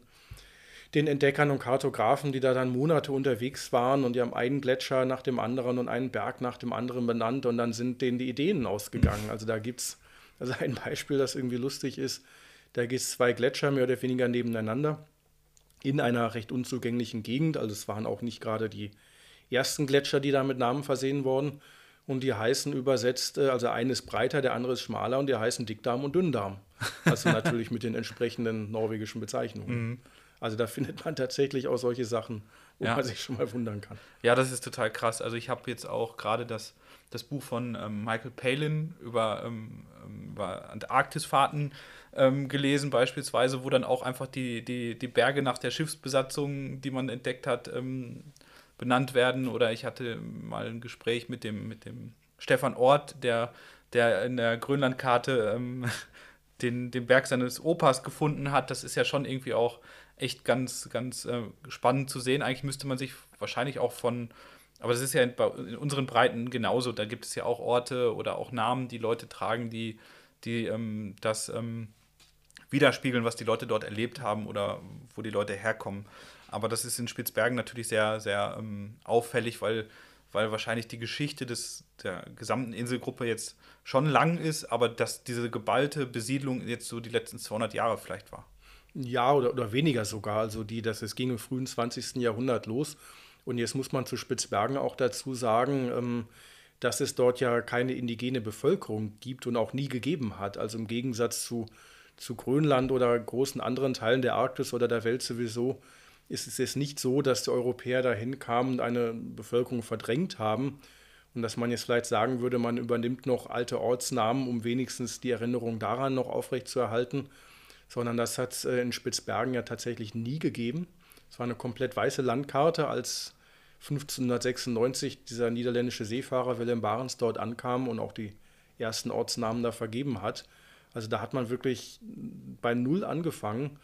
den Entdeckern und Kartografen, die da dann Monate unterwegs waren und die haben einen Gletscher nach dem anderen und einen Berg nach dem anderen benannt und dann sind denen die Ideen ausgegangen. Also da gibt es also ein Beispiel, das irgendwie lustig ist, da gibt es zwei Gletscher mehr oder weniger nebeneinander in einer recht unzugänglichen Gegend. Also es waren auch nicht gerade die ersten Gletscher, die da mit Namen versehen wurden. Und die heißen übersetzt, äh, also eine ist breiter, der andere ist schmaler und die heißen Dickdarm und Dünndarm. Also natürlich mit den entsprechenden norwegischen Bezeichnungen. Also da findet man tatsächlich auch solche Sachen, wo ja. man sich schon mal wundern kann. Ja, das ist total krass. Also ich habe jetzt auch gerade das das Buch von ähm, Michael Palin über, ähm, ähm, über Antarktisfahrten ähm, gelesen, beispielsweise, wo dann auch einfach die, die, die Berge nach der Schiffsbesatzung, die man entdeckt hat, ähm, benannt werden. Oder ich hatte mal ein Gespräch mit dem, mit dem Stefan Ort, der, der in der Grönlandkarte ähm, den, den Berg seines Opas gefunden hat. Das ist ja schon irgendwie auch echt ganz, ganz äh, spannend zu sehen. Eigentlich müsste man sich wahrscheinlich auch von aber das ist ja in, in, unseren Breiten genauso. Da gibt es ja auch Orte oder auch Namen, die Leute tragen, die, die ähm, das ähm, widerspiegeln, was die Leute dort erlebt haben oder wo die Leute herkommen. Aber das ist in Spitzbergen natürlich sehr, sehr ähm, auffällig, weil, weil wahrscheinlich die Geschichte des, der gesamten Inselgruppe jetzt schon lang ist, aber dass diese geballte Besiedlung jetzt so die letzten 200 Jahre vielleicht war. Ja, oder, oder weniger sogar. Also die, das, es ging im frühen 20. Jahrhundert los und jetzt muss man zu Spitzbergen auch dazu sagen, ähm, dass es dort ja keine indigene Bevölkerung gibt und auch nie gegeben hat. Also im Gegensatz zu, zu Grönland oder großen anderen Teilen der Arktis oder der Welt sowieso ist es jetzt nicht so, dass die Europäer dahin kamen und eine Bevölkerung verdrängt haben. Und dass man jetzt vielleicht sagen würde, man übernimmt noch alte Ortsnamen, um wenigstens die Erinnerung daran noch aufrechtzuerhalten. Sondern das hat es äh, in Spitzbergen ja tatsächlich nie gegeben. Es war eine komplett weiße Landkarte, als 1596 dieser niederländische Seefahrer Willem Barents dort ankam und auch die ersten Ortsnamen da vergeben hat. Also da hat man wirklich bei Null angefangen.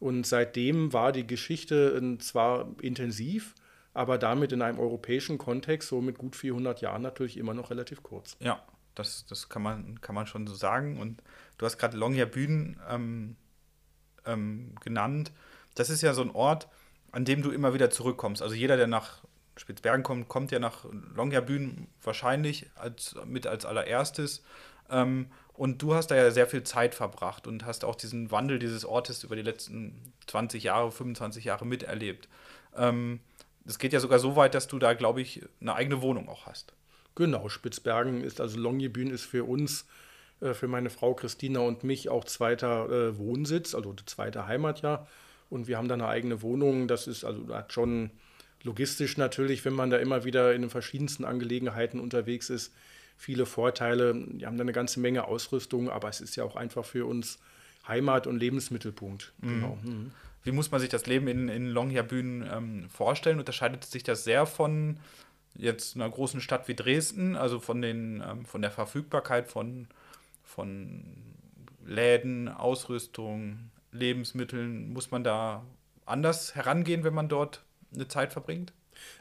Und seitdem war die Geschichte äh, zwar intensiv, aber damit in einem europäischen Kontext, so mit gut 400 Jahren, natürlich immer noch relativ kurz. Ja, das, das kann, man, kann man schon so sagen. Und du hast gerade Longyearbyen ähm, ähm, genannt. Das ist ja so ein Ort, an dem du immer wieder zurückkommst. Also jeder, der nach Spitzbergen kommt, kommt ja nach Longyearbyen wahrscheinlich als, mit als allererstes. Ähm, und du hast da ja sehr viel Zeit verbracht und hast auch diesen Wandel dieses Ortes über die letzten 20 Jahre, 25 Jahre miterlebt. Ähm, es geht ja sogar so weit, dass du da, glaube ich, eine eigene Wohnung auch hast. Genau, Spitzbergen ist, also Longyearbyen ist für uns, für meine Frau Christina und mich auch zweiter äh, Wohnsitz, also zweite Heimat ja. Und wir haben da eine eigene Wohnung. Das ist also hat schon logistisch natürlich, wenn man da immer wieder in den verschiedensten Angelegenheiten unterwegs ist, viele Vorteile. Wir haben da eine ganze Menge Ausrüstung, aber es ist ja auch einfach für uns Heimat und Lebensmittelpunkt. Mhm. Genau. Mhm. Wie muss man sich das Leben in, in Longyearbyen ähm, vorstellen? Unterscheidet sich das sehr von jetzt einer großen Stadt wie Dresden, also von, den, ähm, von der Verfügbarkeit von, von Läden, Ausrüstung, Lebensmitteln? Muss man da anders herangehen, wenn man dort eine Zeit verbringt?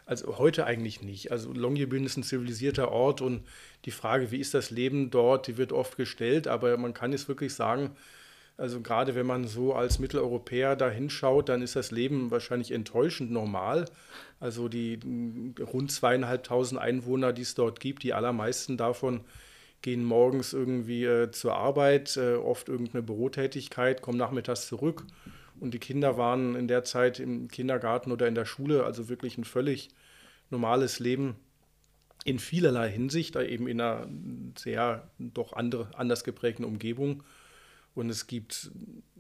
Also heute eigentlich nicht. Also Longyearbyen ist ein zivilisierter Ort und die Frage, wie ist das Leben dort, die wird oft gestellt, aber man kann es wirklich sagen, also gerade wenn man so als Mitteleuropäer da hinschaut, dann ist das Leben wahrscheinlich enttäuschend normal. Also die rund zweieinhalbtausend Einwohner, die es dort gibt, die allermeisten davon gehen morgens irgendwie äh, zur Arbeit, äh, oft irgendeine Bürotätigkeit, kommen nachmittags zurück und die Kinder waren in der Zeit im Kindergarten oder in der Schule, also wirklich ein völlig normales Leben in vielerlei Hinsicht, eben in einer sehr doch andere, anders geprägten Umgebung. Und es gibt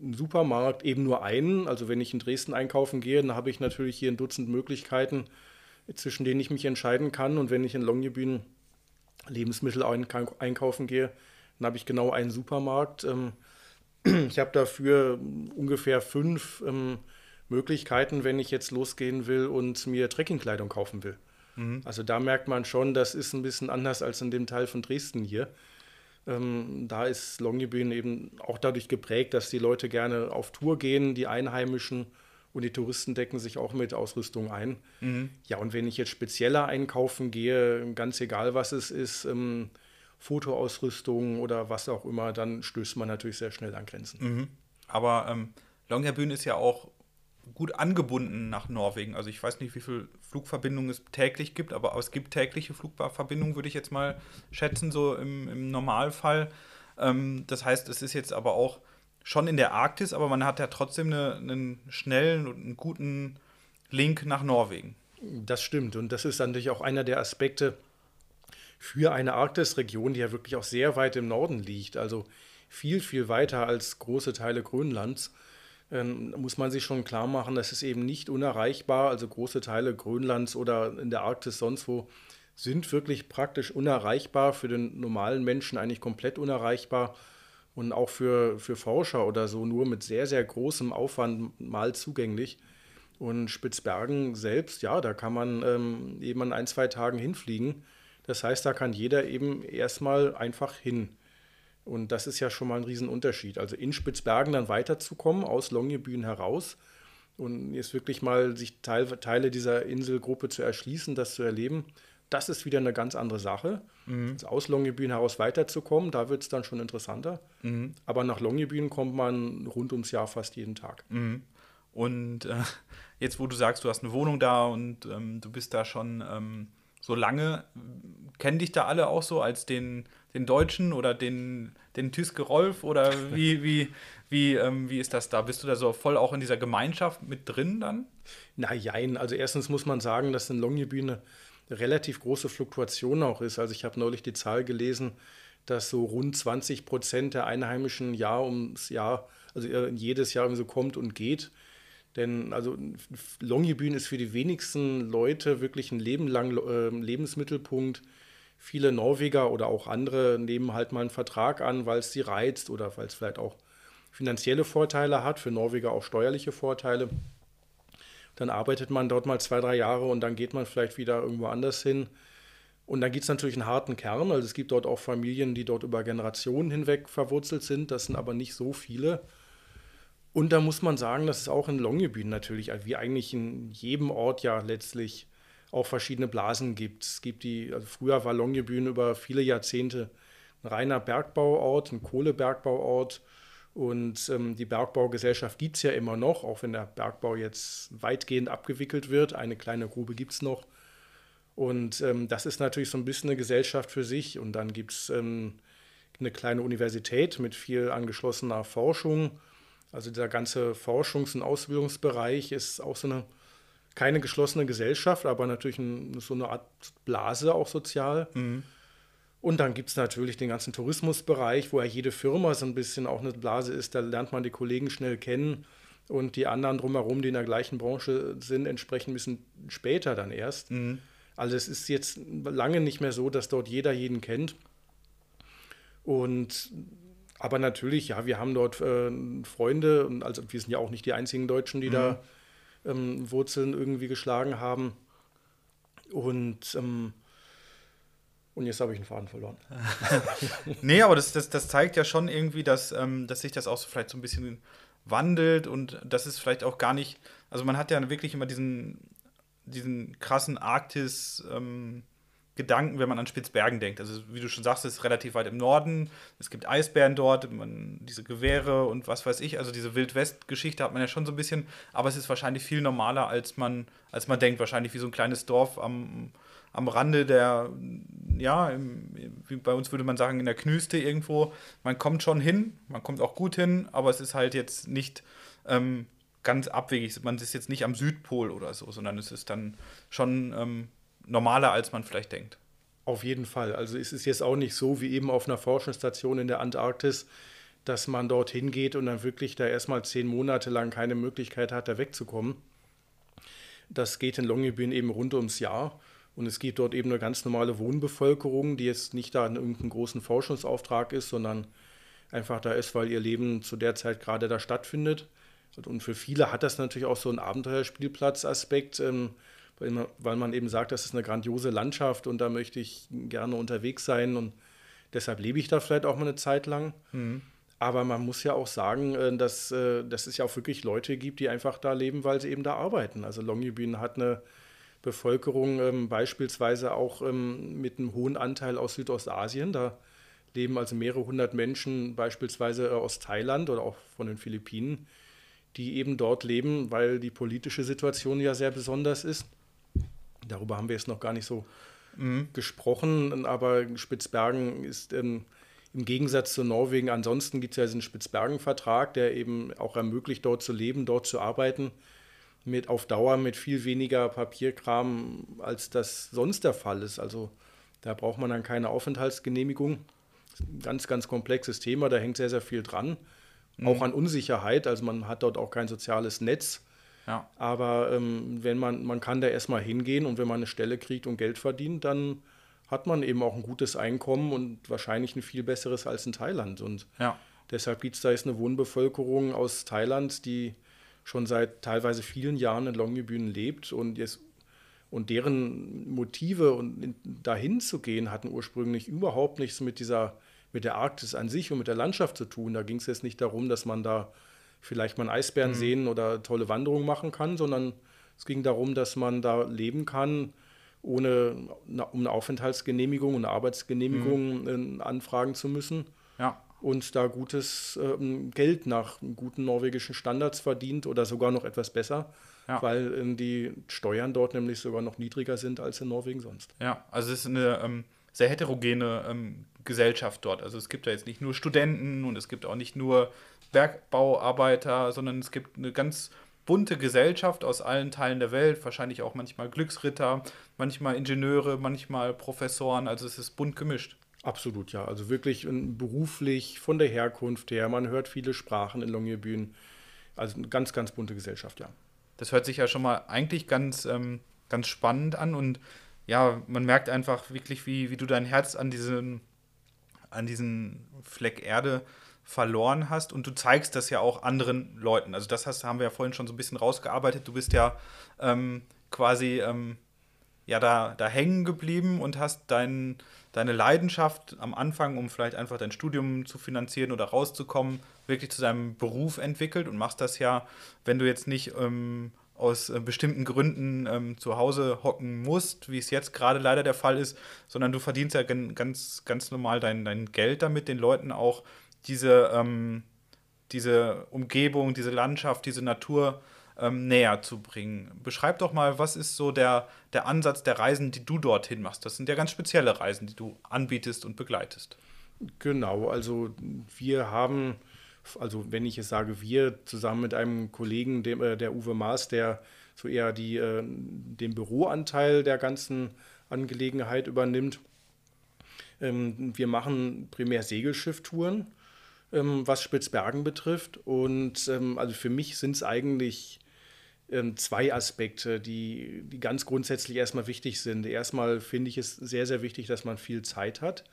einen Supermarkt, eben nur einen. Also wenn ich in Dresden einkaufen gehe, dann habe ich natürlich hier ein Dutzend Möglichkeiten, zwischen denen ich mich entscheiden kann. Und wenn ich in Longyearbyen Lebensmittel einkaufen gehe, dann habe ich genau einen Supermarkt. Ähm, ich habe dafür ungefähr fünf ähm, Möglichkeiten, wenn ich jetzt losgehen will und mir Trekkingkleidung kaufen will. Mhm. Also da merkt man schon, das ist ein bisschen anders als in dem Teil von Dresden hier. Ähm, da ist Longyearbyen eben auch dadurch geprägt, dass die Leute gerne auf Tour gehen, die Einheimischen und die Touristen decken sich auch mit Ausrüstung ein. Mhm. Ja, und wenn ich jetzt spezieller einkaufen gehe, ganz egal was es ist, ähm, Fotoausrüstung oder was auch immer, dann stößt man natürlich sehr schnell an Grenzen. Mhm. Aber ähm, Longyearbyen ist ja auch gut angebunden nach Norwegen. Also ich weiß nicht, wie viele Flugverbindungen es täglich gibt, aber es gibt tägliche Flugverbindungen, würde ich jetzt mal schätzen, so im, im Normalfall. Ähm, das heißt, es ist jetzt aber auch schon in der Arktis, aber man hat ja trotzdem eine, einen schnellen und einen guten Link nach Norwegen. Das stimmt und das ist natürlich auch einer der Aspekte, für eine Arktisregion, die ja wirklich auch sehr weit im Norden liegt, also viel, viel weiter als große Teile Grönlands, ähm, muss man sich schon klar machen, das ist eben nicht unerreichbar. Also große Teile Grönlands oder in der Arktis sonst wo sind wirklich praktisch unerreichbar, für den normalen Menschen eigentlich komplett unerreichbar und auch für, für Forscher oder so nur mit sehr, sehr großem Aufwand mal zugänglich. Und Spitzbergen selbst, ja, da kann man ähm, eben an ein, zwei Tagen hinfliegen das heißt, da kann jeder eben erstmal einfach hin. Und das ist ja schon mal ein Riesenunterschied. Also in Spitzbergen dann weiterzukommen, aus Longyearbyen heraus und jetzt wirklich mal sich Teil, Teile dieser Inselgruppe zu erschließen, das zu erleben, das ist wieder eine ganz andere Sache. Mhm. Aus Longyearbyen heraus weiterzukommen, da wird es dann schon interessanter. Mhm. Aber nach Longyearbyen kommt man rund ums Jahr fast jeden Tag. Mhm. Und äh, jetzt, wo du sagst, du hast eine Wohnung da und ähm, du bist da schon ähm, so lange, kennen dich da alle auch so als den, den Deutschen oder den, den Tüske Rolf oder wie, wie, wie, ähm, wie ist das da? Bist du da so voll auch in dieser Gemeinschaft mit drin dann? Na jein, also erstens muss man sagen, dass in Longyearbyen relativ große Fluktuation auch ist. Also ich habe neulich die Zahl gelesen, dass so rund 20 Prozent der Einheimischen Jahr ums Jahr, also jedes Jahr so kommt und geht. Denn also Longyearbyen ist für die wenigsten Leute wirklich ein Leben lang äh, Lebensmittelpunkt. Viele Norweger oder auch andere nehmen halt mal einen Vertrag an, weil es sie reizt oder weil es vielleicht auch finanzielle Vorteile hat, für Norweger auch steuerliche Vorteile. Dann arbeitet man dort mal zwei, drei Jahre und dann geht man vielleicht wieder irgendwo anders hin. Und dann gibt es natürlich einen harten Kern. Also es gibt dort auch Familien, die dort über Generationen hinweg verwurzelt sind. Das sind aber nicht so viele. Und da muss man sagen, dass es auch in Longyearbyen natürlich, wie eigentlich in jedem Ort ja letztlich auch verschiedene Blasen gibt. Es gibt die, also früher war Longyearbyen über viele Jahrzehnte ein reiner Bergbauort, ein Kohlebergbauort. Und ähm, die Bergbaugesellschaft gibt es ja immer noch, auch wenn der Bergbau jetzt weitgehend abgewickelt wird. Eine kleine Grube gibt es noch. Und ähm, das ist natürlich so ein bisschen eine Gesellschaft für sich. Und dann gibt es ähm, eine kleine Universität mit viel angeschlossener Forschung. Also dieser ganze Forschungs- und Ausbildungsbereich ist auch so eine keine geschlossene Gesellschaft, aber natürlich ein, so eine Art Blase auch sozial. Mhm. Und dann gibt es natürlich den ganzen Tourismusbereich, wo ja jede Firma so ein bisschen auch eine Blase ist. Da lernt man die Kollegen schnell kennen und die anderen drumherum, die in der gleichen Branche sind, entsprechend ein bisschen später dann erst. Mhm. Also es ist jetzt lange nicht mehr so, dass dort jeder jeden kennt. Und aber natürlich, ja, wir haben dort äh, Freunde, und also wir sind ja auch nicht die einzigen Deutschen, die mhm. da ähm, Wurzeln irgendwie geschlagen haben. Und, ähm, und jetzt habe ich einen Faden verloren. nee, aber das, das, das zeigt ja schon irgendwie, dass, ähm, dass sich das auch so vielleicht so ein bisschen wandelt und das ist vielleicht auch gar nicht, also man hat ja wirklich immer diesen, diesen krassen Arktis, ähm, wenn man an Spitzbergen denkt. Also wie du schon sagst, es ist relativ weit im Norden. Es gibt Eisbären dort, man, diese Gewehre und was weiß ich. Also diese Wildwest-Geschichte hat man ja schon so ein bisschen. Aber es ist wahrscheinlich viel normaler, als man, als man denkt. Wahrscheinlich wie so ein kleines Dorf am, am Rande der, ja, im, bei uns würde man sagen, in der Knüste irgendwo. Man kommt schon hin, man kommt auch gut hin, aber es ist halt jetzt nicht ähm, ganz abwegig. Man ist jetzt nicht am Südpol oder so, sondern es ist dann schon ähm, normaler, als man vielleicht denkt. Auf jeden Fall. Also es ist jetzt auch nicht so wie eben auf einer Forschungsstation in der Antarktis, dass man dorthin geht und dann wirklich da erstmal zehn Monate lang keine Möglichkeit hat, da wegzukommen. Das geht in Longyearbyen eben rund ums Jahr. Und es gibt dort eben eine ganz normale Wohnbevölkerung, die jetzt nicht da in irgendeinem großen Forschungsauftrag ist, sondern einfach da ist, weil ihr Leben zu der Zeit gerade da stattfindet. Und für viele hat das natürlich auch so einen Abenteuerspielplatz-Aspekt. Ähm, weil man eben sagt, das ist eine grandiose Landschaft und da möchte ich gerne unterwegs sein und deshalb lebe ich da vielleicht auch mal eine Zeit lang. Mhm. Aber man muss ja auch sagen, äh, dass, äh, dass es ja auch wirklich Leute gibt, die einfach da leben, weil sie eben da arbeiten. Also Longyearbyen hat eine Bevölkerung ähm, beispielsweise auch ähm, mit einem hohen Anteil aus Südostasien. Da leben also mehrere hundert Menschen beispielsweise äh, aus Thailand oder auch von den Philippinen, die eben dort leben, weil die politische Situation ja sehr besonders ist. Darüber haben wir jetzt noch gar nicht so mhm. gesprochen, aber Spitzbergen ist ähm, im Gegensatz zu Norwegen, ansonsten gibt es ja diesen Spitzbergen-Vertrag, der eben auch ermöglicht, dort zu leben, dort zu arbeiten, mit auf Dauer mit viel weniger Papierkram, als das sonst der Fall ist. Also da braucht man dann keine Aufenthaltsgenehmigung. Ein ganz, ganz komplexes Thema, da hängt sehr, sehr viel dran. Mhm. Auch an Unsicherheit, also man hat dort auch kein soziales Netz. Ja. Aber ähm, wenn man, man kann da erstmal hingehen und wenn man eine Stelle kriegt und Geld verdient, dann hat man eben auch ein gutes Einkommen und wahrscheinlich ein viel besseres als in Thailand. Und ja. deshalb gibt es da jetzt eine Wohnbevölkerung aus Thailand, die schon seit teilweise vielen Jahren in Longyearbyen lebt und jetzt und deren Motive und dahin zu gehen hatten ursprünglich überhaupt nichts mit dieser mit der Arktis an sich und mit der Landschaft zu tun. Da ging es jetzt nicht darum, dass man da vielleicht mal einen Eisbären mhm. sehen oder tolle Wanderungen machen kann, sondern es ging darum, dass man da leben kann, ohne um eine Aufenthaltsgenehmigung und eine Arbeitsgenehmigung mhm. anfragen zu müssen. Ja. Und da gutes ähm, Geld nach guten norwegischen Standards verdient oder sogar noch etwas besser, ja. weil ähm, die Steuern dort nämlich sogar noch niedriger sind als in Norwegen sonst. Ja, also es ist eine ähm, sehr heterogene ähm, Gesellschaft dort. Also es gibt da jetzt nicht nur Studenten und es gibt auch nicht nur Bergbauarbeiter, sondern es gibt eine ganz bunte Gesellschaft aus allen Teilen der Welt, wahrscheinlich auch manchmal Glücksritter, manchmal Ingenieure, manchmal Professoren, also es ist bunt gemischt. Absolut, ja. Also wirklich beruflich, von der Herkunft her, man hört viele Sprachen in Longyearbyen. Also eine ganz, ganz bunte Gesellschaft, ja. Das hört sich ja schon mal eigentlich ganz, ähm, ganz spannend an und ja, man merkt einfach wirklich, wie, wie du dein Herz an diesen, an diesen Fleck Erde verloren hast und du zeigst das ja auch anderen Leuten. Also das hast, haben wir ja vorhin schon so ein bisschen rausgearbeitet. Du bist ja ähm, quasi ähm, ja da, da hängen geblieben und hast dein, deine Leidenschaft am Anfang, um vielleicht einfach dein Studium zu finanzieren oder rauszukommen, wirklich zu deinem Beruf entwickelt und machst das ja, wenn du jetzt nicht ähm, aus äh, bestimmten Gründen ähm, zu Hause hocken musst, wie es jetzt gerade leider der Fall ist, sondern du verdienst ja ganz, ganz normal dein, dein Geld damit, den Leuten auch diese, ähm, diese Umgebung, diese Landschaft, diese Natur ähm, näher zu bringen. Beschreib doch mal, was ist so der, der Ansatz der Reisen, die du dorthin machst? Das sind ja ganz spezielle Reisen, die du anbietest und begleitest. Genau, also wir haben, also wenn ich es sage, wir zusammen mit einem Kollegen, dem, äh, der Uwe Maas, der so eher die, äh, den Büroanteil der ganzen Angelegenheit übernimmt. Ähm, wir machen primär Segelschiffttouren, ähm, was Spitzbergen betrifft. Und ähm, also für mich sind es eigentlich zwei Aspekte, die, die ganz grundsätzlich erstmal wichtig sind. Erstmal finde ich es sehr, sehr wichtig, dass man viel Zeit hat.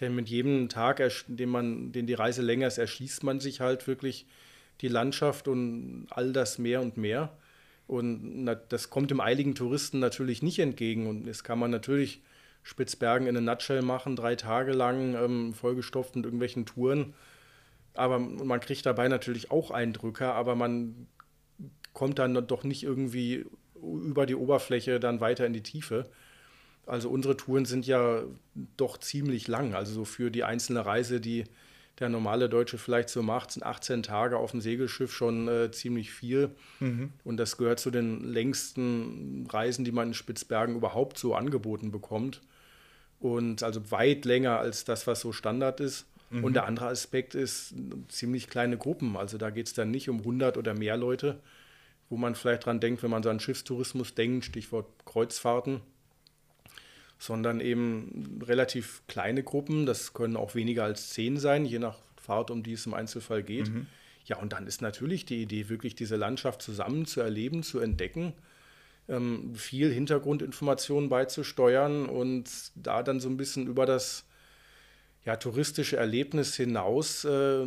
Denn mit jedem Tag, den, man, den die Reise länger ist, erschließt man sich halt wirklich die Landschaft und all das mehr und mehr. Und das kommt dem eiligen Touristen natürlich nicht entgegen. Und das kann man natürlich Spitzbergen in a Nutshell machen, drei Tage lang, ähm, vollgestopft mit irgendwelchen Touren. Aber man kriegt dabei natürlich auch Eindrücke, aber man kommt dann doch nicht irgendwie über die Oberfläche dann weiter in die Tiefe. Also unsere Touren sind ja doch ziemlich lang. Also so für die einzelne Reise, die der normale Deutsche vielleicht so macht, sind 18 Tage auf dem Segelschiff schon äh, ziemlich viel. Mhm. Und das gehört zu den längsten Reisen, die man in Spitzbergen überhaupt so angeboten bekommt. Und also weit länger als das, was so Standard ist. Mhm. Und der andere Aspekt ist ziemlich kleine Gruppen. Also da geht es dann nicht um 100 oder mehr Leute, wo man vielleicht dran denkt, wenn man so an Schiffstourismus denkt, Stichwort Kreuzfahrten, sondern eben relativ kleine Gruppen. Das können auch weniger als zehn sein, je nach Fahrt, um die es im Einzelfall geht. Mhm. Ja, und dann ist natürlich die Idee, wirklich diese Landschaft zusammen zu erleben, zu entdecken, ähm, viel Hintergrundinformationen beizusteuern und da dann so ein bisschen über das ja, touristische Erlebnis hinaus äh,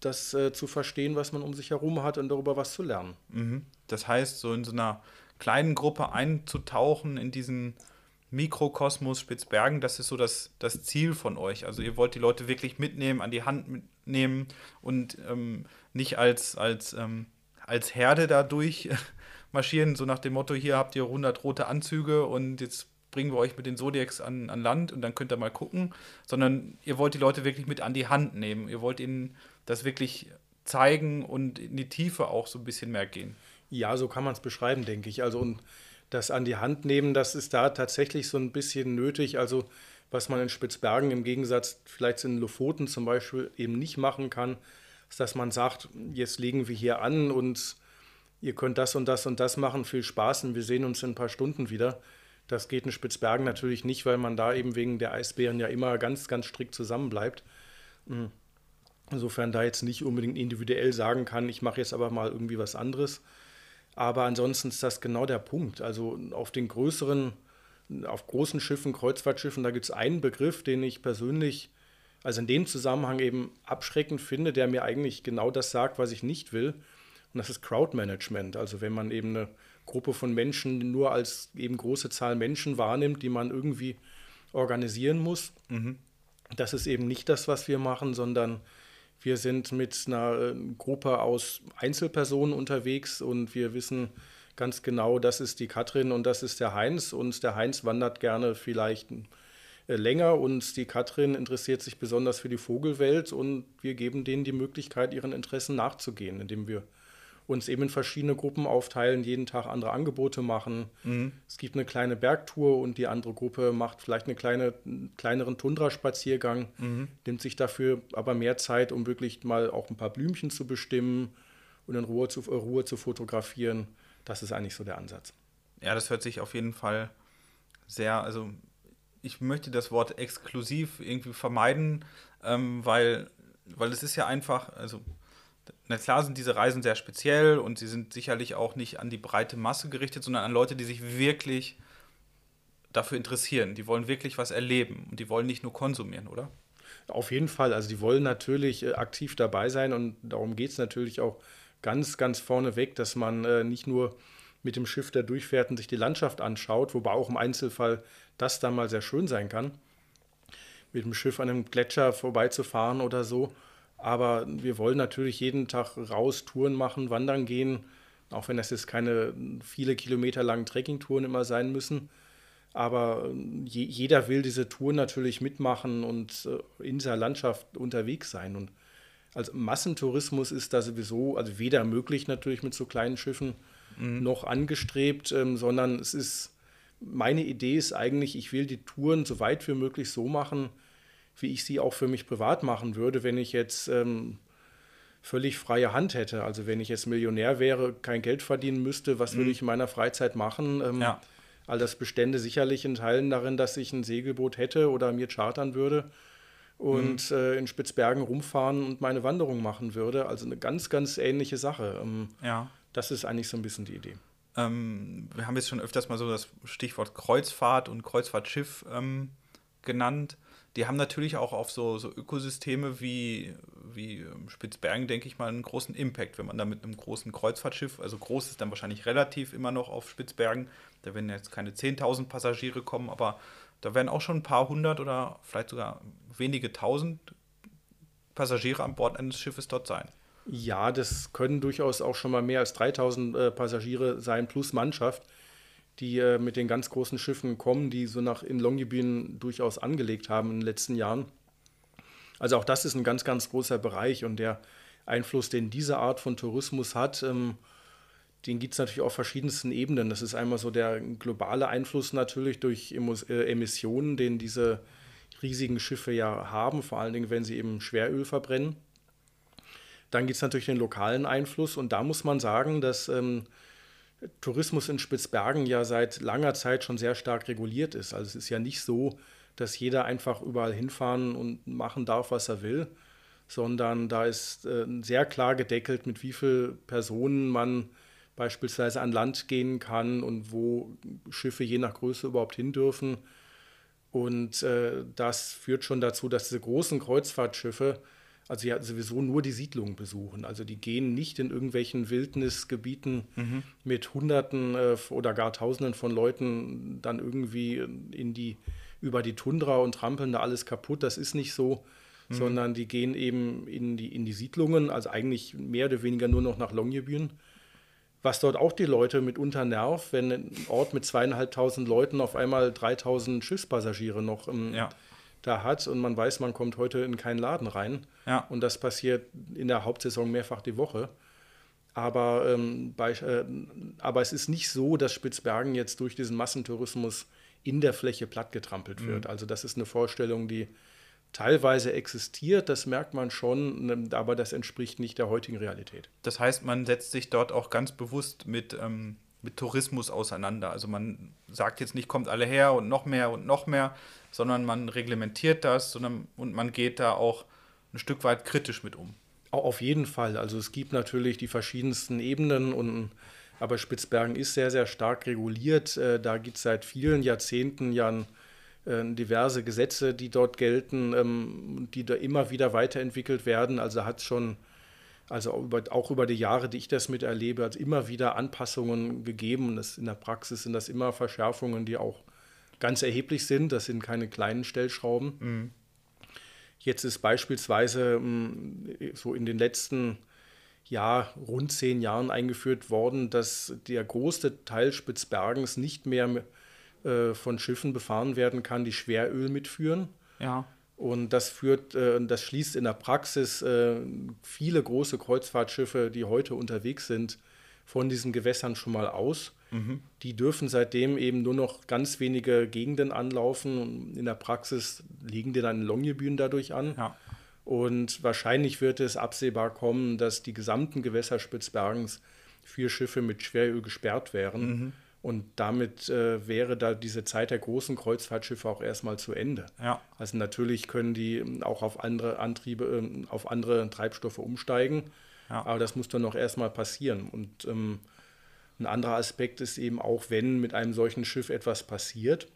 das äh, zu verstehen, was man um sich herum hat und darüber was zu lernen. Mhm. Das heißt, so in so einer kleinen Gruppe einzutauchen in diesen Mikrokosmos Spitzbergen, das ist so das, das Ziel von euch. Also ihr wollt die Leute wirklich mitnehmen, an die Hand nehmen und ähm, nicht als, als, ähm, als Herde dadurch marschieren, so nach dem Motto, hier habt ihr 100 rote Anzüge und jetzt bringen wir euch mit den Zodiacs an, an Land und dann könnt ihr mal gucken, sondern ihr wollt die Leute wirklich mit an die Hand nehmen. Ihr wollt ihnen das wirklich zeigen und in die Tiefe auch so ein bisschen mehr gehen. Ja, so kann man es beschreiben, denke ich. Also und das an die Hand nehmen, das ist da tatsächlich so ein bisschen nötig. Also was man in Spitzbergen im Gegensatz vielleicht in Lofoten zum Beispiel eben nicht machen kann, ist, dass man sagt, jetzt legen wir hier an und ihr könnt das und das und das machen, viel Spaß und wir sehen uns in ein paar Stunden wieder. Das geht in Spitzbergen natürlich nicht, weil man da eben wegen der Eisbären ja immer ganz, ganz strikt zusammenbleibt. Hm. Insofern da jetzt nicht unbedingt individuell sagen kann, ich mache jetzt aber mal irgendwie was anderes. Aber ansonsten ist das genau der Punkt. Also auf den größeren, auf großen Schiffen, Kreuzfahrtschiffen, da gibt es einen Begriff, den ich persönlich, also in dem Zusammenhang eben abschreckend finde, der mir eigentlich genau das sagt, was ich nicht will. Und das ist Crowdmanagement. Also wenn man eben eine Gruppe von Menschen nur als eben große Zahl Menschen wahrnimmt, die man irgendwie organisieren muss. Mhm. Das ist eben nicht das, was wir machen, sondern wir sind mit einer äh, Gruppe aus Einzelpersonen unterwegs und wir wissen ganz genau, das ist die Katrin und das ist der Heinz. Und der Heinz wandert gerne vielleicht äh, länger und die Katrin interessiert sich besonders für die Vogelwelt und wir geben denen die Möglichkeit, ihren Interessen nachzugehen, indem wir uns eben in verschiedene Gruppen aufteilen, jeden Tag andere Angebote machen. Mhm. Es gibt eine kleine Bergtour und die andere Gruppe macht vielleicht eine kleine, einen kleineren Tundraspaziergang, mhm. nimmt sich dafür aber mehr Zeit, um wirklich mal auch ein paar Blümchen zu bestimmen und in Ruhe zu, Ruhe zu fotografieren. Das ist eigentlich so der Ansatz. Ja, das hört sich auf jeden Fall sehr, also ich möchte das Wort exklusiv irgendwie vermeiden, ähm, weil, weil es ist ja einfach, also na klar sind diese Reisen sehr speziell und sie sind sicherlich auch nicht an die breite Masse gerichtet, sondern an Leute, die sich wirklich dafür interessieren. Die wollen wirklich was erleben und die wollen nicht nur konsumieren, oder? Auf jeden Fall. Also die wollen natürlich äh, aktiv dabei sein und darum geht es natürlich auch ganz, ganz vorneweg, dass man äh, nicht nur mit dem Schiff da durchfährt und sich die Landschaft anschaut, wobei auch im Einzelfall das dann mal sehr schön sein kann, mit dem Schiff an einem Gletscher vorbeizufahren oder so, aber wir wollen natürlich jeden Tag raus Touren machen, wandern gehen, auch wenn das jetzt keine viele Kilometer langen Trekkingtouren immer sein müssen. Aber je, jeder will diese Tour natürlich mitmachen und äh, in dieser Landschaft unterwegs sein. Und Also Massentourismus ist da sowieso, also weder möglich natürlich mit so kleinen Schiffen mhm. noch angestrebt, ähm, sondern es ist, meine Idee ist eigentlich, ich will die Touren so weit wie möglich so machen, wie ich sie auch für mich privat machen würde, wenn ich jetzt ähm, völlig freie Hand hätte. Also wenn ich jetzt Millionär wäre, kein Geld verdienen müsste, was mhm. würde ich in meiner Freizeit machen? Ähm, ja. All das bestände sicherlich in Teilen darin, dass ich ein Segelboot hätte oder mir chartern würde und mhm. äh, in Spitzbergen rumfahren und meine Wanderung machen würde. Also eine ganz, ganz ähnliche Sache. Ähm, ja. Das ist eigentlich so ein bisschen die Idee. Ähm, wir haben jetzt schon öfters mal so das Stichwort Kreuzfahrt und Kreuzfahrtschiff ähm, genannt. Die haben natürlich auch auf so, so Ökosysteme wie, wie ähm, Spitzbergen, denke ich mal, einen großen Impact, wenn man da mit einem großen Kreuzfahrtschiff, also groß ist dann wahrscheinlich relativ immer noch auf Spitzbergen, da werden jetzt keine 10.000 Passagiere kommen, aber da werden auch schon ein paar hundert oder vielleicht sogar wenige tausend Passagiere an Bord eines Schiffes dort sein. Ja, das können durchaus auch schon mal mehr als 3000 äh, Passagiere sein, plus Mannschaft, die äh, mit den ganz großen Schiffen kommen, die so nach in Longyearbyen durchaus angelegt haben in den letzten Jahren. Also auch das ist ein ganz, ganz großer Bereich und der Einfluss, den diese Art von Tourismus hat, ähm, den gibt es natürlich auf verschiedensten Ebenen. Das ist einmal so der globale Einfluss natürlich durch äh, Emissionen, den diese riesigen Schiffe ja haben, vor allen Dingen, wenn sie eben Schweröl verbrennen. Dann gibt es natürlich den lokalen Einfluss und da muss man sagen, dass ähm, Tourismus in Spitzbergen ja seit langer Zeit schon sehr stark reguliert ist. Also es ist ja nicht so, dass jeder einfach überall hinfahren und machen darf, was er will, sondern da ist äh, sehr klar gedeckelt, mit wie vielen Personen man beispielsweise an Land gehen kann und wo Schiffe je nach Größe überhaupt hin dürfen. Und äh, das führt schon dazu, dass diese großen Kreuzfahrtschiffe also ja sowieso nur die Siedlungen besuchen. Also die gehen nicht in irgendwelchen Wildnisgebieten mhm. mit Hunderten äh, oder gar Tausenden von Leuten dann irgendwie in die, über die Tundra und trampeln da alles kaputt. Das ist nicht so, mhm. sondern die gehen eben in die, in die Siedlungen, also eigentlich mehr oder weniger nur noch nach Longyearbyen. Was dort auch die Leute mitunter nervt, wenn ein Ort mit zweieinhalbtausend Leuten auf einmal 3000 Schiffspassagiere noch im, ja da hat und man weiß, man kommt heute in keinen Laden rein. Ja. Und das passiert in der Hauptsaison mehrfach die Woche. Aber, ähm, bei, äh, aber es ist nicht so, dass Spitzbergen jetzt durch diesen Massentourismus in der Fläche plattgetrampelt mhm. wird. Also das ist eine Vorstellung, die teilweise existiert, das merkt man schon, ähm, aber das entspricht nicht der heutigen Realität. Das heißt, man setzt sich dort auch ganz bewusst mit, ähm, mit Tourismus auseinander. Also man sagt jetzt nicht, kommt alle her und noch mehr und noch mehr, sondern man reglementiert das sondern, und man geht da auch ein Stück weit kritisch mit um. Auf jeden Fall. Also es gibt natürlich die verschiedensten Ebenen und aber Spitzbergen ist sehr, sehr stark reguliert. Äh, da gibt es seit vielen Jahrzehnten ja äh, diverse Gesetze, die dort gelten, ähm, die da immer wieder weiterentwickelt werden. Also hat schon, also auch über die Jahre, die ich das miterlebe, hat immer wieder Anpassungen gegeben. Das in der Praxis sind das immer Verschärfungen, die auch ganz erheblich sind. Das sind keine kleinen Stellschrauben. Mhm. Jetzt ist beispielsweise mm, so in den letzten ja, rund zehn Jahren eingeführt worden, dass der große Teil Spitzbergens nicht mehr äh, von Schiffen befahren werden kann, die Schweröl mitführen. Ja. Und das führt, äh, das schließt in der Praxis äh, viele große Kreuzfahrtschiffe, die heute unterwegs sind, von diesen Gewässern schon mal aus. Mhm. Die dürfen seitdem eben nur noch ganz wenige Gegenden anlaufen. In der Praxis liegen die dann Longyearbyen dadurch an. Ja. Und wahrscheinlich wird es absehbar kommen, dass die gesamten Gewässer Spitzbergens für Schiffe mit Schweröl gesperrt wären. Mhm. Und damit äh, wäre da diese Zeit der großen Kreuzfahrtschiffe auch erstmal zu Ende. Ja. Also natürlich können die auch auf andere Antriebe, äh, auf andere Treibstoffe umsteigen. Ja. Aber das muss dann noch erstmal passieren. Und ähm, ein anderer Aspekt ist eben auch, wenn mit einem solchen Schiff etwas passiert,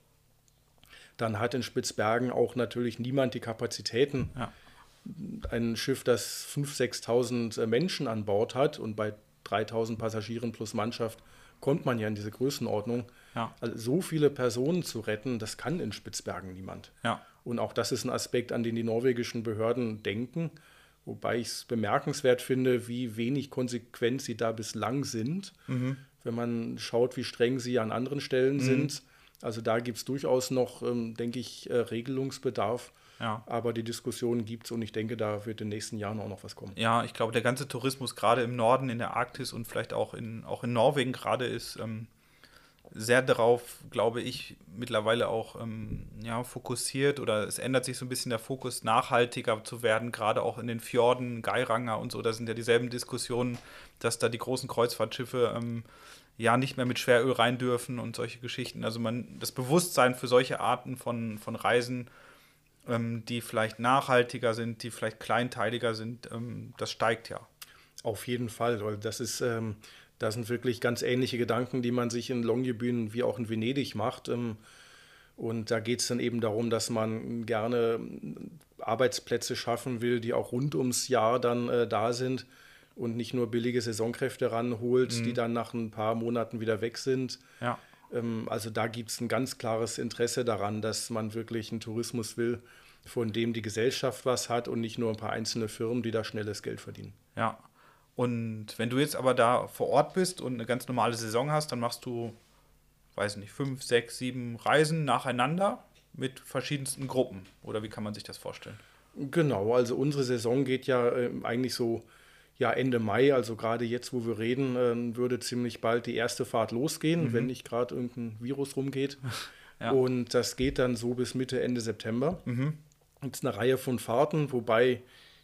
dann hat in Spitzbergen auch natürlich niemand die Kapazitäten. Ja. Ein Schiff, das 5.000, 6.000 Menschen an Bord hat und bei 3.000 Passagieren plus Mannschaft kommt man ja in diese Größenordnung. Ja. Also so viele Personen zu retten, das kann in Spitzbergen niemand. Ja. Und auch das ist ein Aspekt, an den die norwegischen Behörden denken. Wobei ich es bemerkenswert finde, wie wenig konsequent sie da bislang sind. Mhm wenn man schaut, wie streng sie an anderen Stellen mhm. sind. Also da gibt es durchaus noch, ähm, denke ich, äh, Regelungsbedarf. Ja. Aber die Diskussion gibt es und ich denke, da wird in den nächsten Jahren auch noch was kommen. Ja, ich glaube, der ganze Tourismus gerade im Norden, in der Arktis und vielleicht auch in, auch in Norwegen gerade ist ähm, sehr darauf, glaube ich, mittlerweile auch ähm, ja, fokussiert oder es ändert sich so ein bisschen der Fokus, nachhaltiger zu werden, gerade auch in den Fjorden, Geiranger und so. Da sind ja dieselben Diskussionen, dass da die großen Kreuzfahrtschiffe ähm, ja nicht mehr mit Schweröl rein dürfen und solche Geschichten. Also man, das Bewusstsein für solche Arten von, von Reisen, ähm, die vielleicht nachhaltiger sind, die vielleicht kleinteiliger sind, ähm, das steigt ja. Auf jeden Fall, weil das ist ähm, das sind wirklich ganz ähnliche Gedanken, die man sich in Longyearbyen wie auch in Venedig macht. Ähm, und da geht es dann eben darum, dass man gerne Arbeitsplätze schaffen will, die auch rund ums Jahr dann äh, da sind und nicht nur billige Saisonkräfte ranholt, mhm. die dann nach ein paar Monaten wieder weg sind. Ja. Ähm, also da gibt es ein ganz klares Interesse daran, dass man wirklich einen Tourismus will, von dem die Gesellschaft was hat und nicht nur ein paar einzelne Firmen, die da schnelles Geld verdienen. Ja, und wenn du jetzt aber da vor Ort bist und eine ganz normale Saison hast, dann machst du, weiß nicht, fünf, sechs, sieben Reisen nacheinander mit verschiedensten Gruppen. Oder wie kann man sich das vorstellen? Genau, also unsere Saison geht ja äh, eigentlich so ja, Ende Mai, also gerade jetzt, wo wir reden, äh, würde ziemlich bald die erste Fahrt losgehen, mhm. wenn nicht gerade irgendein Virus rumgeht. ja. Und das geht dann so bis Mitte, Ende September. Mhm. Ist eine Reihe von Fahrten, wobei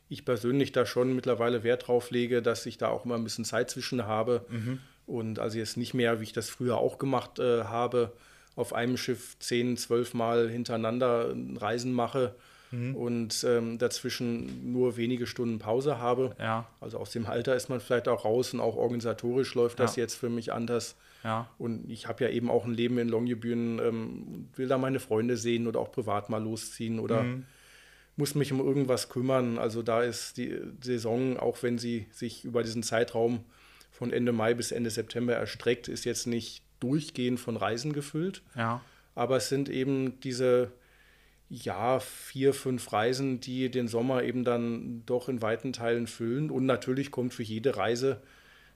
ich persönlich da schon mittlerweile Wert drauf lege, dass ich da auch immer ein bisschen Zeit zwischen habe. Mhm. Und also jetzt nicht mehr, wie ich das früher auch gemacht äh, habe, auf einem Schiff zehn, zwölf Mal hintereinander Reisen mache mhm. und ähm, dazwischen nur wenige Stunden Pause habe. Ja. Also aus dem Alter ist man vielleicht auch raus und auch organisatorisch läuft das ja. jetzt für mich anders. Ja. Und ich habe ja eben auch ein Leben in Longyearbyen, ähm, will da meine Freunde sehen oder auch privat mal losziehen oder mhm muss mich um irgendwas kümmern. Also da ist die Saison, auch wenn sie sich über diesen Zeitraum von Ende Mai bis Ende September erstreckt, ist jetzt nicht durchgehend von Reisen gefüllt. Ja. Aber es sind eben diese ja, vier, fünf Reisen, die den Sommer eben dann doch in weiten Teilen füllen. Und natürlich kommt für jede Reise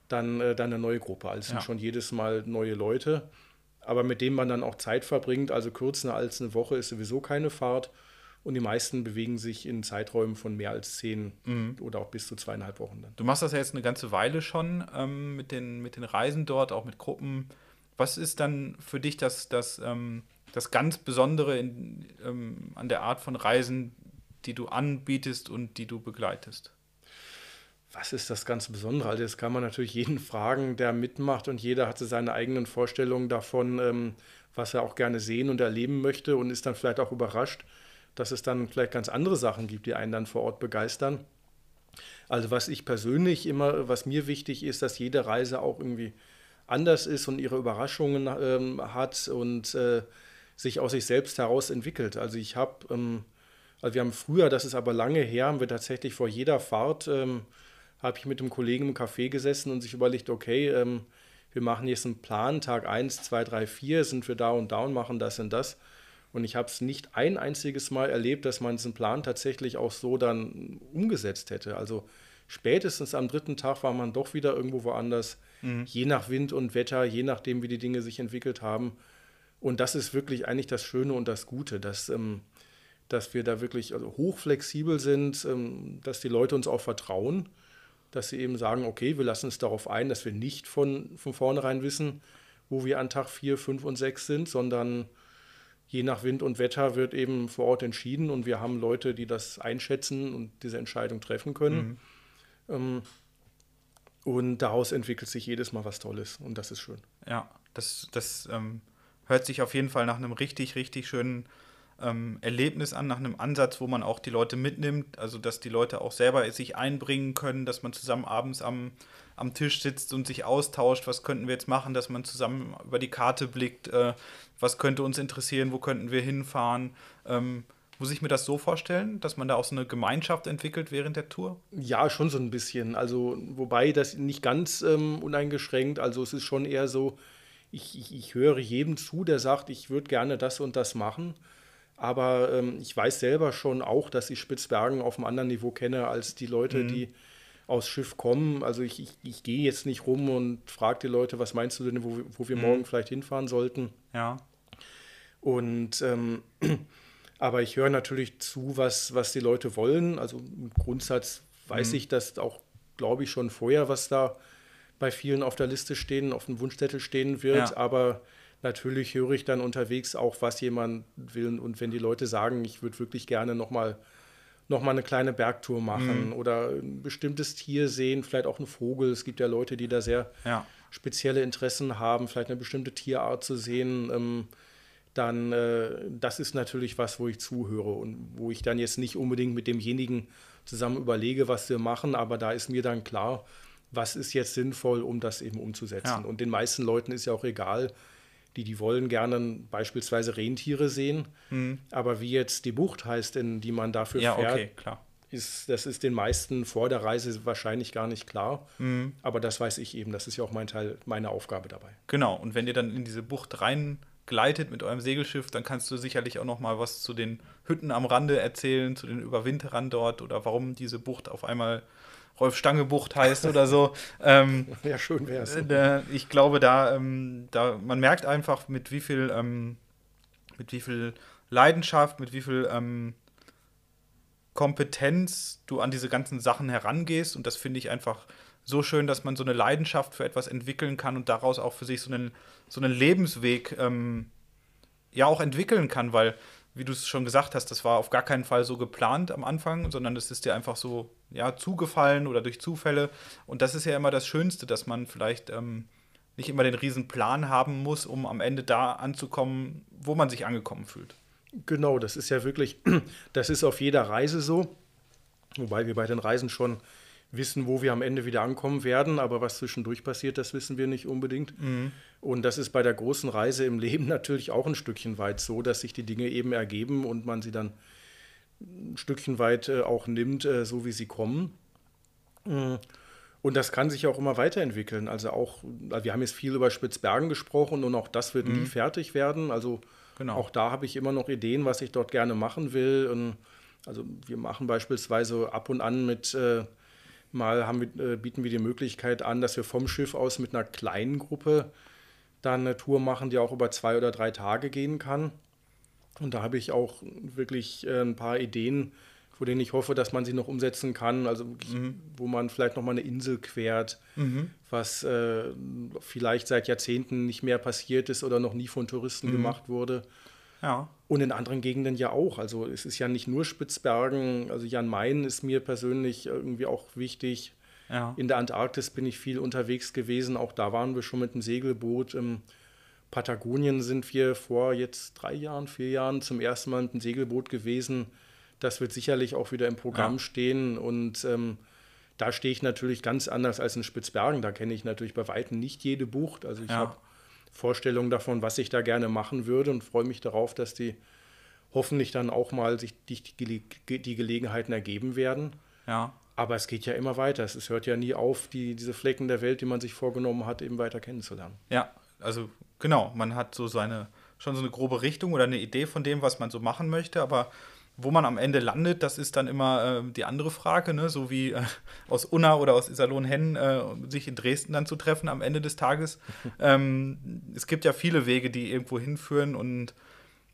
dann, äh, dann eine neue Gruppe. Also es sind schon jedes Mal neue Leute, aber mit denen man dann auch Zeit verbringt. Also kürzer als eine Woche ist sowieso keine Fahrt. Und die meisten bewegen sich in Zeiträumen von mehr als zehn mhm. oder auch bis zu zweieinhalb Wochen dann. Du machst das ja jetzt eine ganze Weile schon ähm, mit, den, mit den Reisen dort, auch mit Gruppen. Was ist dann für dich das, das, ähm, das ganz Besondere in, ähm, an der Art von Reisen, die du anbietest und die du begleitest? Was ist das ganz Besondere? Also das kann man natürlich jeden fragen, der mitmacht und jeder hatte seine eigenen Vorstellungen davon, ähm, was er auch gerne sehen und erleben möchte und ist dann vielleicht auch überrascht, dass es dann vielleicht ganz andere Sachen gibt, die einen dann vor Ort begeistern. Also was ich persönlich immer, was mir wichtig ist, dass jede Reise auch irgendwie anders ist und ihre Überraschungen ähm, hat und äh, sich aus sich selbst heraus entwickelt. Also ich habe, ähm, also wir haben früher, das ist aber lange her, haben wir tatsächlich vor jeder Fahrt, ähm, habe ich mit einem Kollegen im Café gesessen und sich überlegt, okay, ähm, wir machen jetzt einen Plan, Tag 1, 2, 3, 4, sind wir da und da und machen das und das. Und ich habe es nicht ein einziges Mal erlebt, dass man diesen Plan tatsächlich auch so dann umgesetzt hätte. Also spätestens am dritten Tag war man doch wieder irgendwo woanders, mhm. je nach Wind und Wetter, je nachdem, wie die Dinge sich entwickelt haben. Und das ist wirklich eigentlich das Schöne und das Gute, dass, ähm, dass wir da wirklich also hochflexibel sind, ähm, dass die Leute uns auch vertrauen, dass sie eben sagen, okay, wir lassen uns darauf ein, dass wir nicht von, von vornherein wissen, wo wir an Tag 4, 5 und 6 sind, sondern je nach Wind und Wetter wird eben vor Ort entschieden und wir haben Leute, die das einschätzen und diese Entscheidung treffen können. Mhm. Ähm, und daraus entwickelt sich jedes Mal was Tolles und das ist schön. Ja, das, das ähm, hört sich auf jeden Fall nach einem richtig, richtig schönen ähm, Erlebnis an, nach einem Ansatz, wo man auch die Leute mitnimmt, also dass die Leute auch selber sich einbringen können, dass man zusammen abends am, am Tisch sitzt und sich austauscht, was könnten wir jetzt machen, dass man zusammen über die Karte blickt, äh, was könnte uns interessieren, wo könnten wir hinfahren. Ähm, muss ich mir das so vorstellen, dass man da auch so eine Gemeinschaft entwickelt während der Tour? Ja, schon so ein bisschen. Also, wobei das nicht ganz ähm, uneingeschränkt. Also, es ist schon eher so, ich, ich, ich höre jedem zu, der sagt, ich würde gerne das und das machen. Aber ähm, ich weiß selber schon auch, dass ich Spitzbergen auf einem anderen Niveau kenne als die Leute, mhm. die aus Schiff kommen. Also ich, ich, ich gehe jetzt nicht rum und frage die Leute, was meinst du denn, wo, wo wir mhm. morgen vielleicht hinfahren sollten. Ja. Und ähm, Aber ich höre natürlich zu, was, was die Leute wollen. Also im Grundsatz weiß mhm. ich, dass auch, glaube ich, schon vorher, was da bei vielen auf der Liste stehen, auf dem Wunschzettel stehen wird. Ja. Aber natürlich höre ich dann unterwegs auch, was jemand will. Und wenn die Leute sagen, ich würde wirklich gerne nochmal noch mal eine kleine Bergtour machen mhm. oder ein bestimmtes Tier sehen, vielleicht auch einen Vogel. Es gibt ja Leute, die da sehr ja. spezielle Interessen haben, vielleicht eine bestimmte Tierart zu sehen. Ähm, dann äh, das ist natürlich was, wo ich zuhöre und wo ich dann jetzt nicht unbedingt mit demjenigen zusammen überlege, was wir machen, aber da ist mir dann klar, was ist jetzt sinnvoll, um das eben umzusetzen. Ja. Und den meisten Leuten ist ja auch egal, die, die wollen gerne beispielsweise Rentiere sehen, mhm. aber wie jetzt die Bucht heißt, in die man dafür ja, fährt, okay, klar. Ist, das ist den meisten vor der Reise wahrscheinlich gar nicht klar. Mhm. Aber das weiß ich eben. Das ist ja auch mein Teil, meine Aufgabe dabei. Genau. Und wenn ihr dann in diese Bucht rein gleitet mit eurem Segelschiff, dann kannst du sicherlich auch noch mal was zu den Hütten am Rande erzählen, zu den Überwinterern dort oder warum diese Bucht auf einmal Rolf Stange Bucht heißt oder so. Ähm, ja, schön wäre es. Äh, ich glaube, da, ähm, da, man merkt einfach, mit wie viel, ähm, mit wie viel Leidenschaft, mit wie viel ähm, Kompetenz du an diese ganzen Sachen herangehst. Und das finde ich einfach so schön, dass man so eine Leidenschaft für etwas entwickeln kann und daraus auch für sich so einen, so einen Lebensweg ähm, ja auch entwickeln kann, weil, wie du es schon gesagt hast, das war auf gar keinen Fall so geplant am Anfang, sondern es ist dir einfach so ja, zugefallen oder durch Zufälle. Und das ist ja immer das Schönste, dass man vielleicht ähm, nicht immer den riesen Plan haben muss, um am Ende da anzukommen, wo man sich angekommen fühlt. Genau, das ist ja wirklich, das ist auf jeder Reise so. Wobei wir bei den Reisen schon wissen, wo wir am Ende wieder ankommen werden, aber was zwischendurch passiert, das wissen wir nicht unbedingt. Mhm. Und das ist bei der großen Reise im Leben natürlich auch ein Stückchen weit so, dass sich die Dinge eben ergeben und man sie dann ein Stückchen weit äh, auch nimmt, äh, so wie sie kommen. Mm. Und das kann sich auch immer weiterentwickeln. Also auch, also wir haben jetzt viel über Spitzbergen gesprochen und auch das wird mhm. nie fertig werden. Also genau. auch da habe ich immer noch Ideen, was ich dort gerne machen will. Und also wir machen beispielsweise ab und an mit äh, Mal wir, äh, bieten wir die Möglichkeit an, dass wir vom Schiff aus mit einer kleinen Gruppe dann eine Tour machen, die auch über zwei oder drei Tage gehen kann. Und da habe ich auch wirklich äh, ein paar Ideen, von denen ich hoffe, dass man sie noch umsetzen kann. Also mhm. wo man vielleicht noch mal eine Insel quert, mhm. was äh, vielleicht seit Jahrzehnten nicht mehr passiert ist oder noch nie von Touristen mhm. gemacht wurde. Ja. Und in anderen Gegenden ja auch. Also es ist ja nicht nur Spitzbergen. Also Jan Mayen ist mir persönlich irgendwie auch wichtig. Ja. In der Antarktis bin ich viel unterwegs gewesen. Auch da waren wir schon mit dem Segelboot. Im Patagonien sind wir vor jetzt drei Jahren, vier Jahren zum ersten Mal mit einem Segelboot gewesen. Das wird sicherlich auch wieder im Programm ja. stehen. Und ähm, da stehe ich natürlich ganz anders als in Spitzbergen. Da kenne ich natürlich bei Weitem nicht jede Bucht. Also ich ja. habe Vorstellungen davon, was ich da gerne machen würde und freue mich darauf, dass die hoffentlich dann auch mal sich die, die, die Gelegenheiten ergeben werden. Ja. Aber es geht ja immer weiter. Es hört ja nie auf, die, diese Flecken der Welt, die man sich vorgenommen hat, eben weiter kennenzulernen. Ja, also genau, man hat so seine schon so eine grobe Richtung oder eine Idee von dem, was man so machen möchte, aber wo man am Ende landet, das ist dann immer äh, die andere Frage, ne? so wie äh, aus Unna oder aus Iserlohn-Henn äh, sich in Dresden dann zu treffen am Ende des Tages. ähm, es gibt ja viele Wege, die irgendwo hinführen und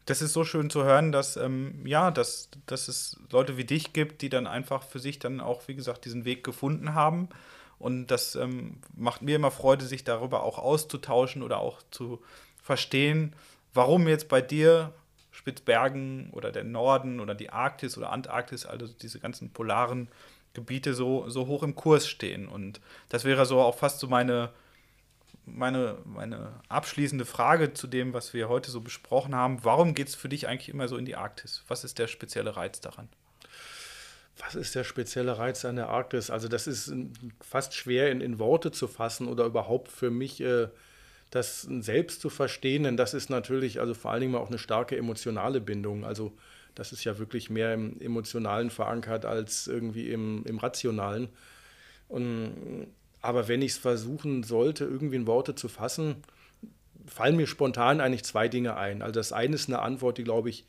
das ist so schön zu hören, dass, ähm, ja, dass, dass es Leute wie dich gibt, die dann einfach für sich dann auch, wie gesagt, diesen Weg gefunden haben. Und das ähm, macht mir immer Freude, sich darüber auch auszutauschen oder auch zu verstehen, warum jetzt bei dir Spitzbergen oder der Norden oder die Arktis oder Antarktis, also diese ganzen polaren Gebiete so, so hoch im Kurs stehen. Und das wäre so auch fast so meine, meine, meine abschließende Frage zu dem, was wir heute so besprochen haben. Warum geht es für dich eigentlich immer so in die Arktis? Was ist der spezielle Reiz daran? Was ist der spezielle Reiz an der Arktis? Also das ist fast schwer in, in Worte zu fassen oder überhaupt für mich äh, das selbst zu verstehen, denn das ist natürlich also vor allen Dingen auch eine starke emotionale Bindung. Also das ist ja wirklich mehr im Emotionalen verankert als irgendwie im, im Rationalen. Und, aber wenn ich es versuchen sollte, irgendwie in Worte zu fassen, fallen mir spontan eigentlich zwei Dinge ein. Also das eine ist eine Antwort, die, glaube ich,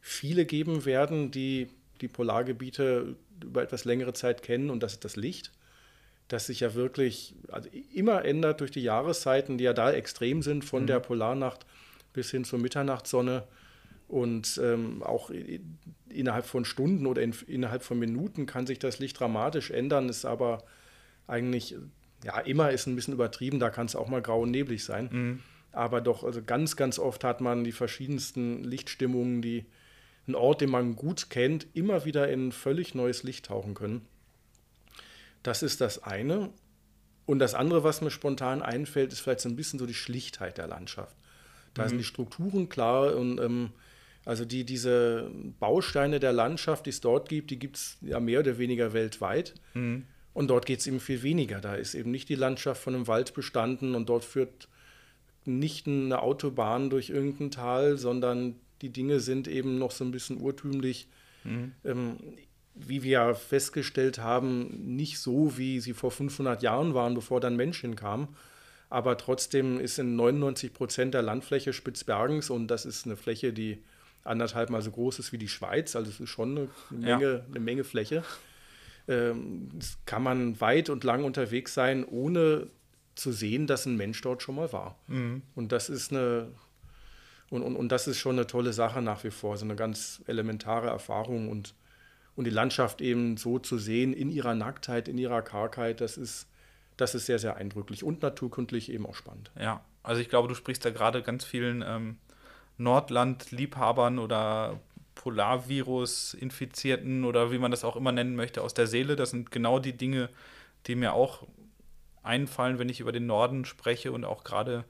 viele geben werden, die die Polargebiete über etwas längere Zeit kennen, und das ist das Licht das sich ja wirklich also immer ändert durch die Jahreszeiten, die ja da extrem sind, von mhm. der Polarnacht bis hin zur Mitternachtssonne. Und ähm, auch innerhalb von Stunden oder in, innerhalb von Minuten kann sich das Licht dramatisch ändern, ist aber eigentlich, ja, immer ist ein bisschen übertrieben, da kann es auch mal grau und neblig sein. Mhm. Aber doch, also ganz, ganz oft hat man die verschiedensten Lichtstimmungen, die einen Ort, den man gut kennt, immer wieder in völlig neues Licht tauchen können. Das ist das eine. Und das andere, was mir spontan einfällt, ist vielleicht so ein bisschen so die Schlichtheit der Landschaft. Da mhm. sind die Strukturen klar und ähm, also die, diese Bausteine der Landschaft, die es dort gibt, die gibt es ja mehr oder weniger weltweit. Mhm. Und dort geht es eben viel weniger. Da ist eben nicht die Landschaft von einem Wald bestanden und dort führt nicht eine Autobahn durch irgendein Tal, sondern die Dinge sind eben noch so ein bisschen urtümlich. Mhm. Ähm, wie wir festgestellt haben, nicht so, wie sie vor 500 Jahren waren, bevor dann Mensch hinkam. Aber trotzdem ist in 99 Prozent der Landfläche Spitzbergens und das ist eine Fläche, die anderthalb Mal so groß ist wie die Schweiz. Also es ist schon eine Menge, ja. eine Menge Fläche. Ähm, kann man weit und lang unterwegs sein, ohne zu sehen, dass ein Mensch dort schon mal war. Mhm. Und das ist eine und, und, und das ist schon eine tolle Sache nach wie vor, so eine ganz elementare Erfahrung und, und die Landschaft eben so zu sehen in ihrer Nacktheit, in ihrer Kargheit, das ist, das ist sehr, sehr eindrücklich und naturkundlich eben auch spannend. Ja, also ich glaube, du sprichst da gerade ganz vielen ähm, Nordland-Liebhabern oder Polarvirus-Infizierten oder wie man das auch immer nennen möchte, aus der Seele. Das sind genau die Dinge, die mir auch einfallen, wenn ich über den Norden spreche und auch gerade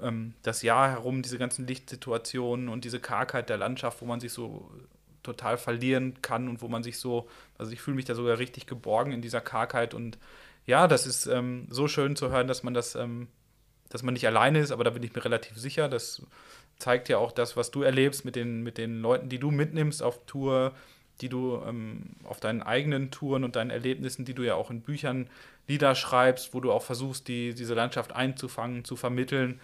ähm, das Jahr herum, diese ganzen Lichtsituationen und diese Kargheit der Landschaft, wo man sich so total verlieren kann und wo man sich so, also ich fühle mich da sogar richtig geborgen in dieser Kargheit. Und ja, das ist ähm, so schön zu hören, dass man das, ähm, dass man nicht alleine ist, aber da bin ich mir relativ sicher, dass zeigt ja auch das, was du erlebst mit den, mit den Leuten, die du mitnimmst auf Tour, die du ähm, auf deinen eigenen Touren und deinen Erlebnissen, die du ja auch in Büchern niederschreibst, wo du auch versuchst, die, diese Landschaft einzufangen, zu vermitteln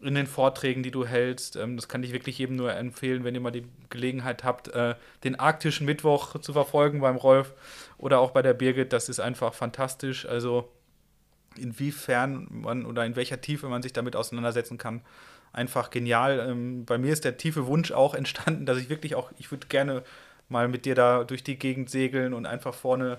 in den Vorträgen, die du hältst. Ähm, das kann ich wirklich jedem nur empfehlen, wenn ihr mal die Gelegenheit habt, äh, den arktischen Mittwoch zu verfolgen beim Rolf oder auch bei der Birgit. Das ist einfach fantastisch. Also inwiefern man oder in welcher Tiefe man sich damit auseinandersetzen kann, einfach genial. Ähm, bei mir ist der tiefe Wunsch auch entstanden, dass ich wirklich auch, ich würde gerne mal mit dir da durch die Gegend segeln und einfach vorne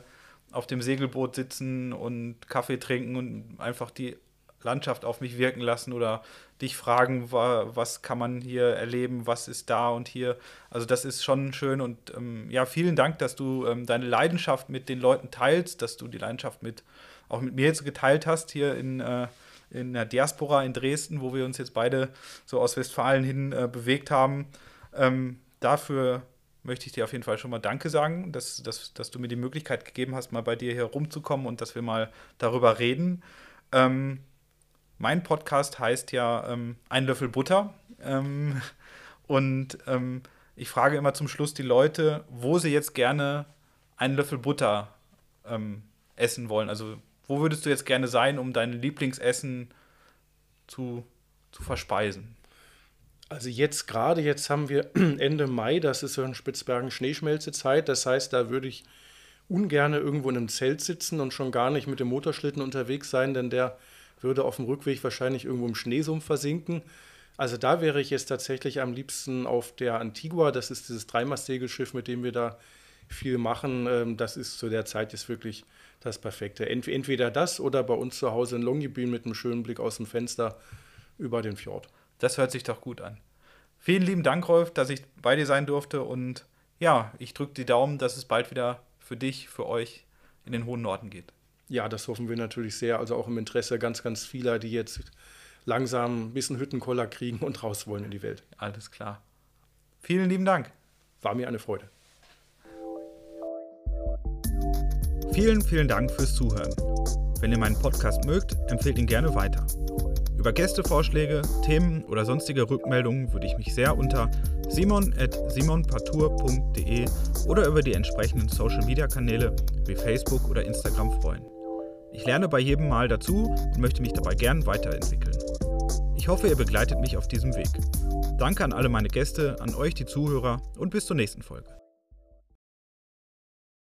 auf dem Segelboot sitzen und Kaffee trinken und einfach die Landschaft auf mich wirken lassen oder dich fragen, was kann man hier erleben, was ist da und hier. Also das ist schon schön und ähm, ja, vielen Dank, dass du ähm, deine Leidenschaft mit den Leuten teilst, dass du die Leidenschaft mit auch mit mir jetzt geteilt hast hier in äh, in der Diaspora in Dresden, wo wir uns jetzt beide so aus Westfalen hin äh, bewegt haben. Ähm, dafür möchte ich dir auf jeden Fall schon mal Danke sagen, dass, dass, dass du mir die Möglichkeit gegeben hast, mal bei dir hier rumzukommen und dass wir mal darüber reden. Ähm, mein Podcast heißt ja ähm, Ein Löffel Butter. Ähm, und ähm, ich frage immer zum Schluss die Leute, wo sie jetzt gerne einen Löffel Butter ähm, essen wollen. Also wo würdest du jetzt gerne sein, um dein Lieblingsessen zu, zu verspeisen? Also jetzt gerade, jetzt haben wir Ende Mai, das ist so in Spitzbergen Schneeschmelzezeit. Das heißt, da würde ich ungern irgendwo in einem Zelt sitzen und schon gar nicht mit dem Motorschlitten unterwegs sein, denn der würde auf dem Rückweg wahrscheinlich irgendwo im Schneesumpf versinken. Also da wäre ich jetzt tatsächlich am liebsten auf der Antigua. Das ist dieses Dreimastsegelschiff, mit dem wir da viel machen. Ähm, das ist zu der Zeit jetzt wirklich das Perfekte. Entweder das oder bei uns zu Hause in Longyearbyen mit einem schönen Blick aus dem Fenster über den Fjord. Das hört sich doch gut an. Vielen lieben Dank, Rolf, dass ich bei dir sein durfte und ja, ich drücke die Daumen, dass es bald wieder für dich, für euch in den hohen Norden geht. Ja, das hoffen wir natürlich sehr. Also auch im Interesse ganz, ganz vieler, die jetzt langsam ein bisschen Hüttenkoller kriegen und raus wollen in die Welt. Alles klar. Vielen lieben Dank. War mir eine Freude. Vielen, vielen Dank fürs Zuhören. Wenn ihr meinen Podcast mögt, empfehlt ihn gerne weiter. Über Gästevorschläge, Themen oder sonstige Rückmeldungen würde ich mich sehr unter simon.simonpartour.de oder über die entsprechenden Social Media Kanäle wie Facebook oder Instagram freuen. Ich lerne bei jedem Mal dazu und möchte mich dabei gern weiterentwickeln. Ich hoffe, ihr begleitet mich auf diesem Weg. Danke an alle meine Gäste, an euch die Zuhörer und bis zur nächsten Folge.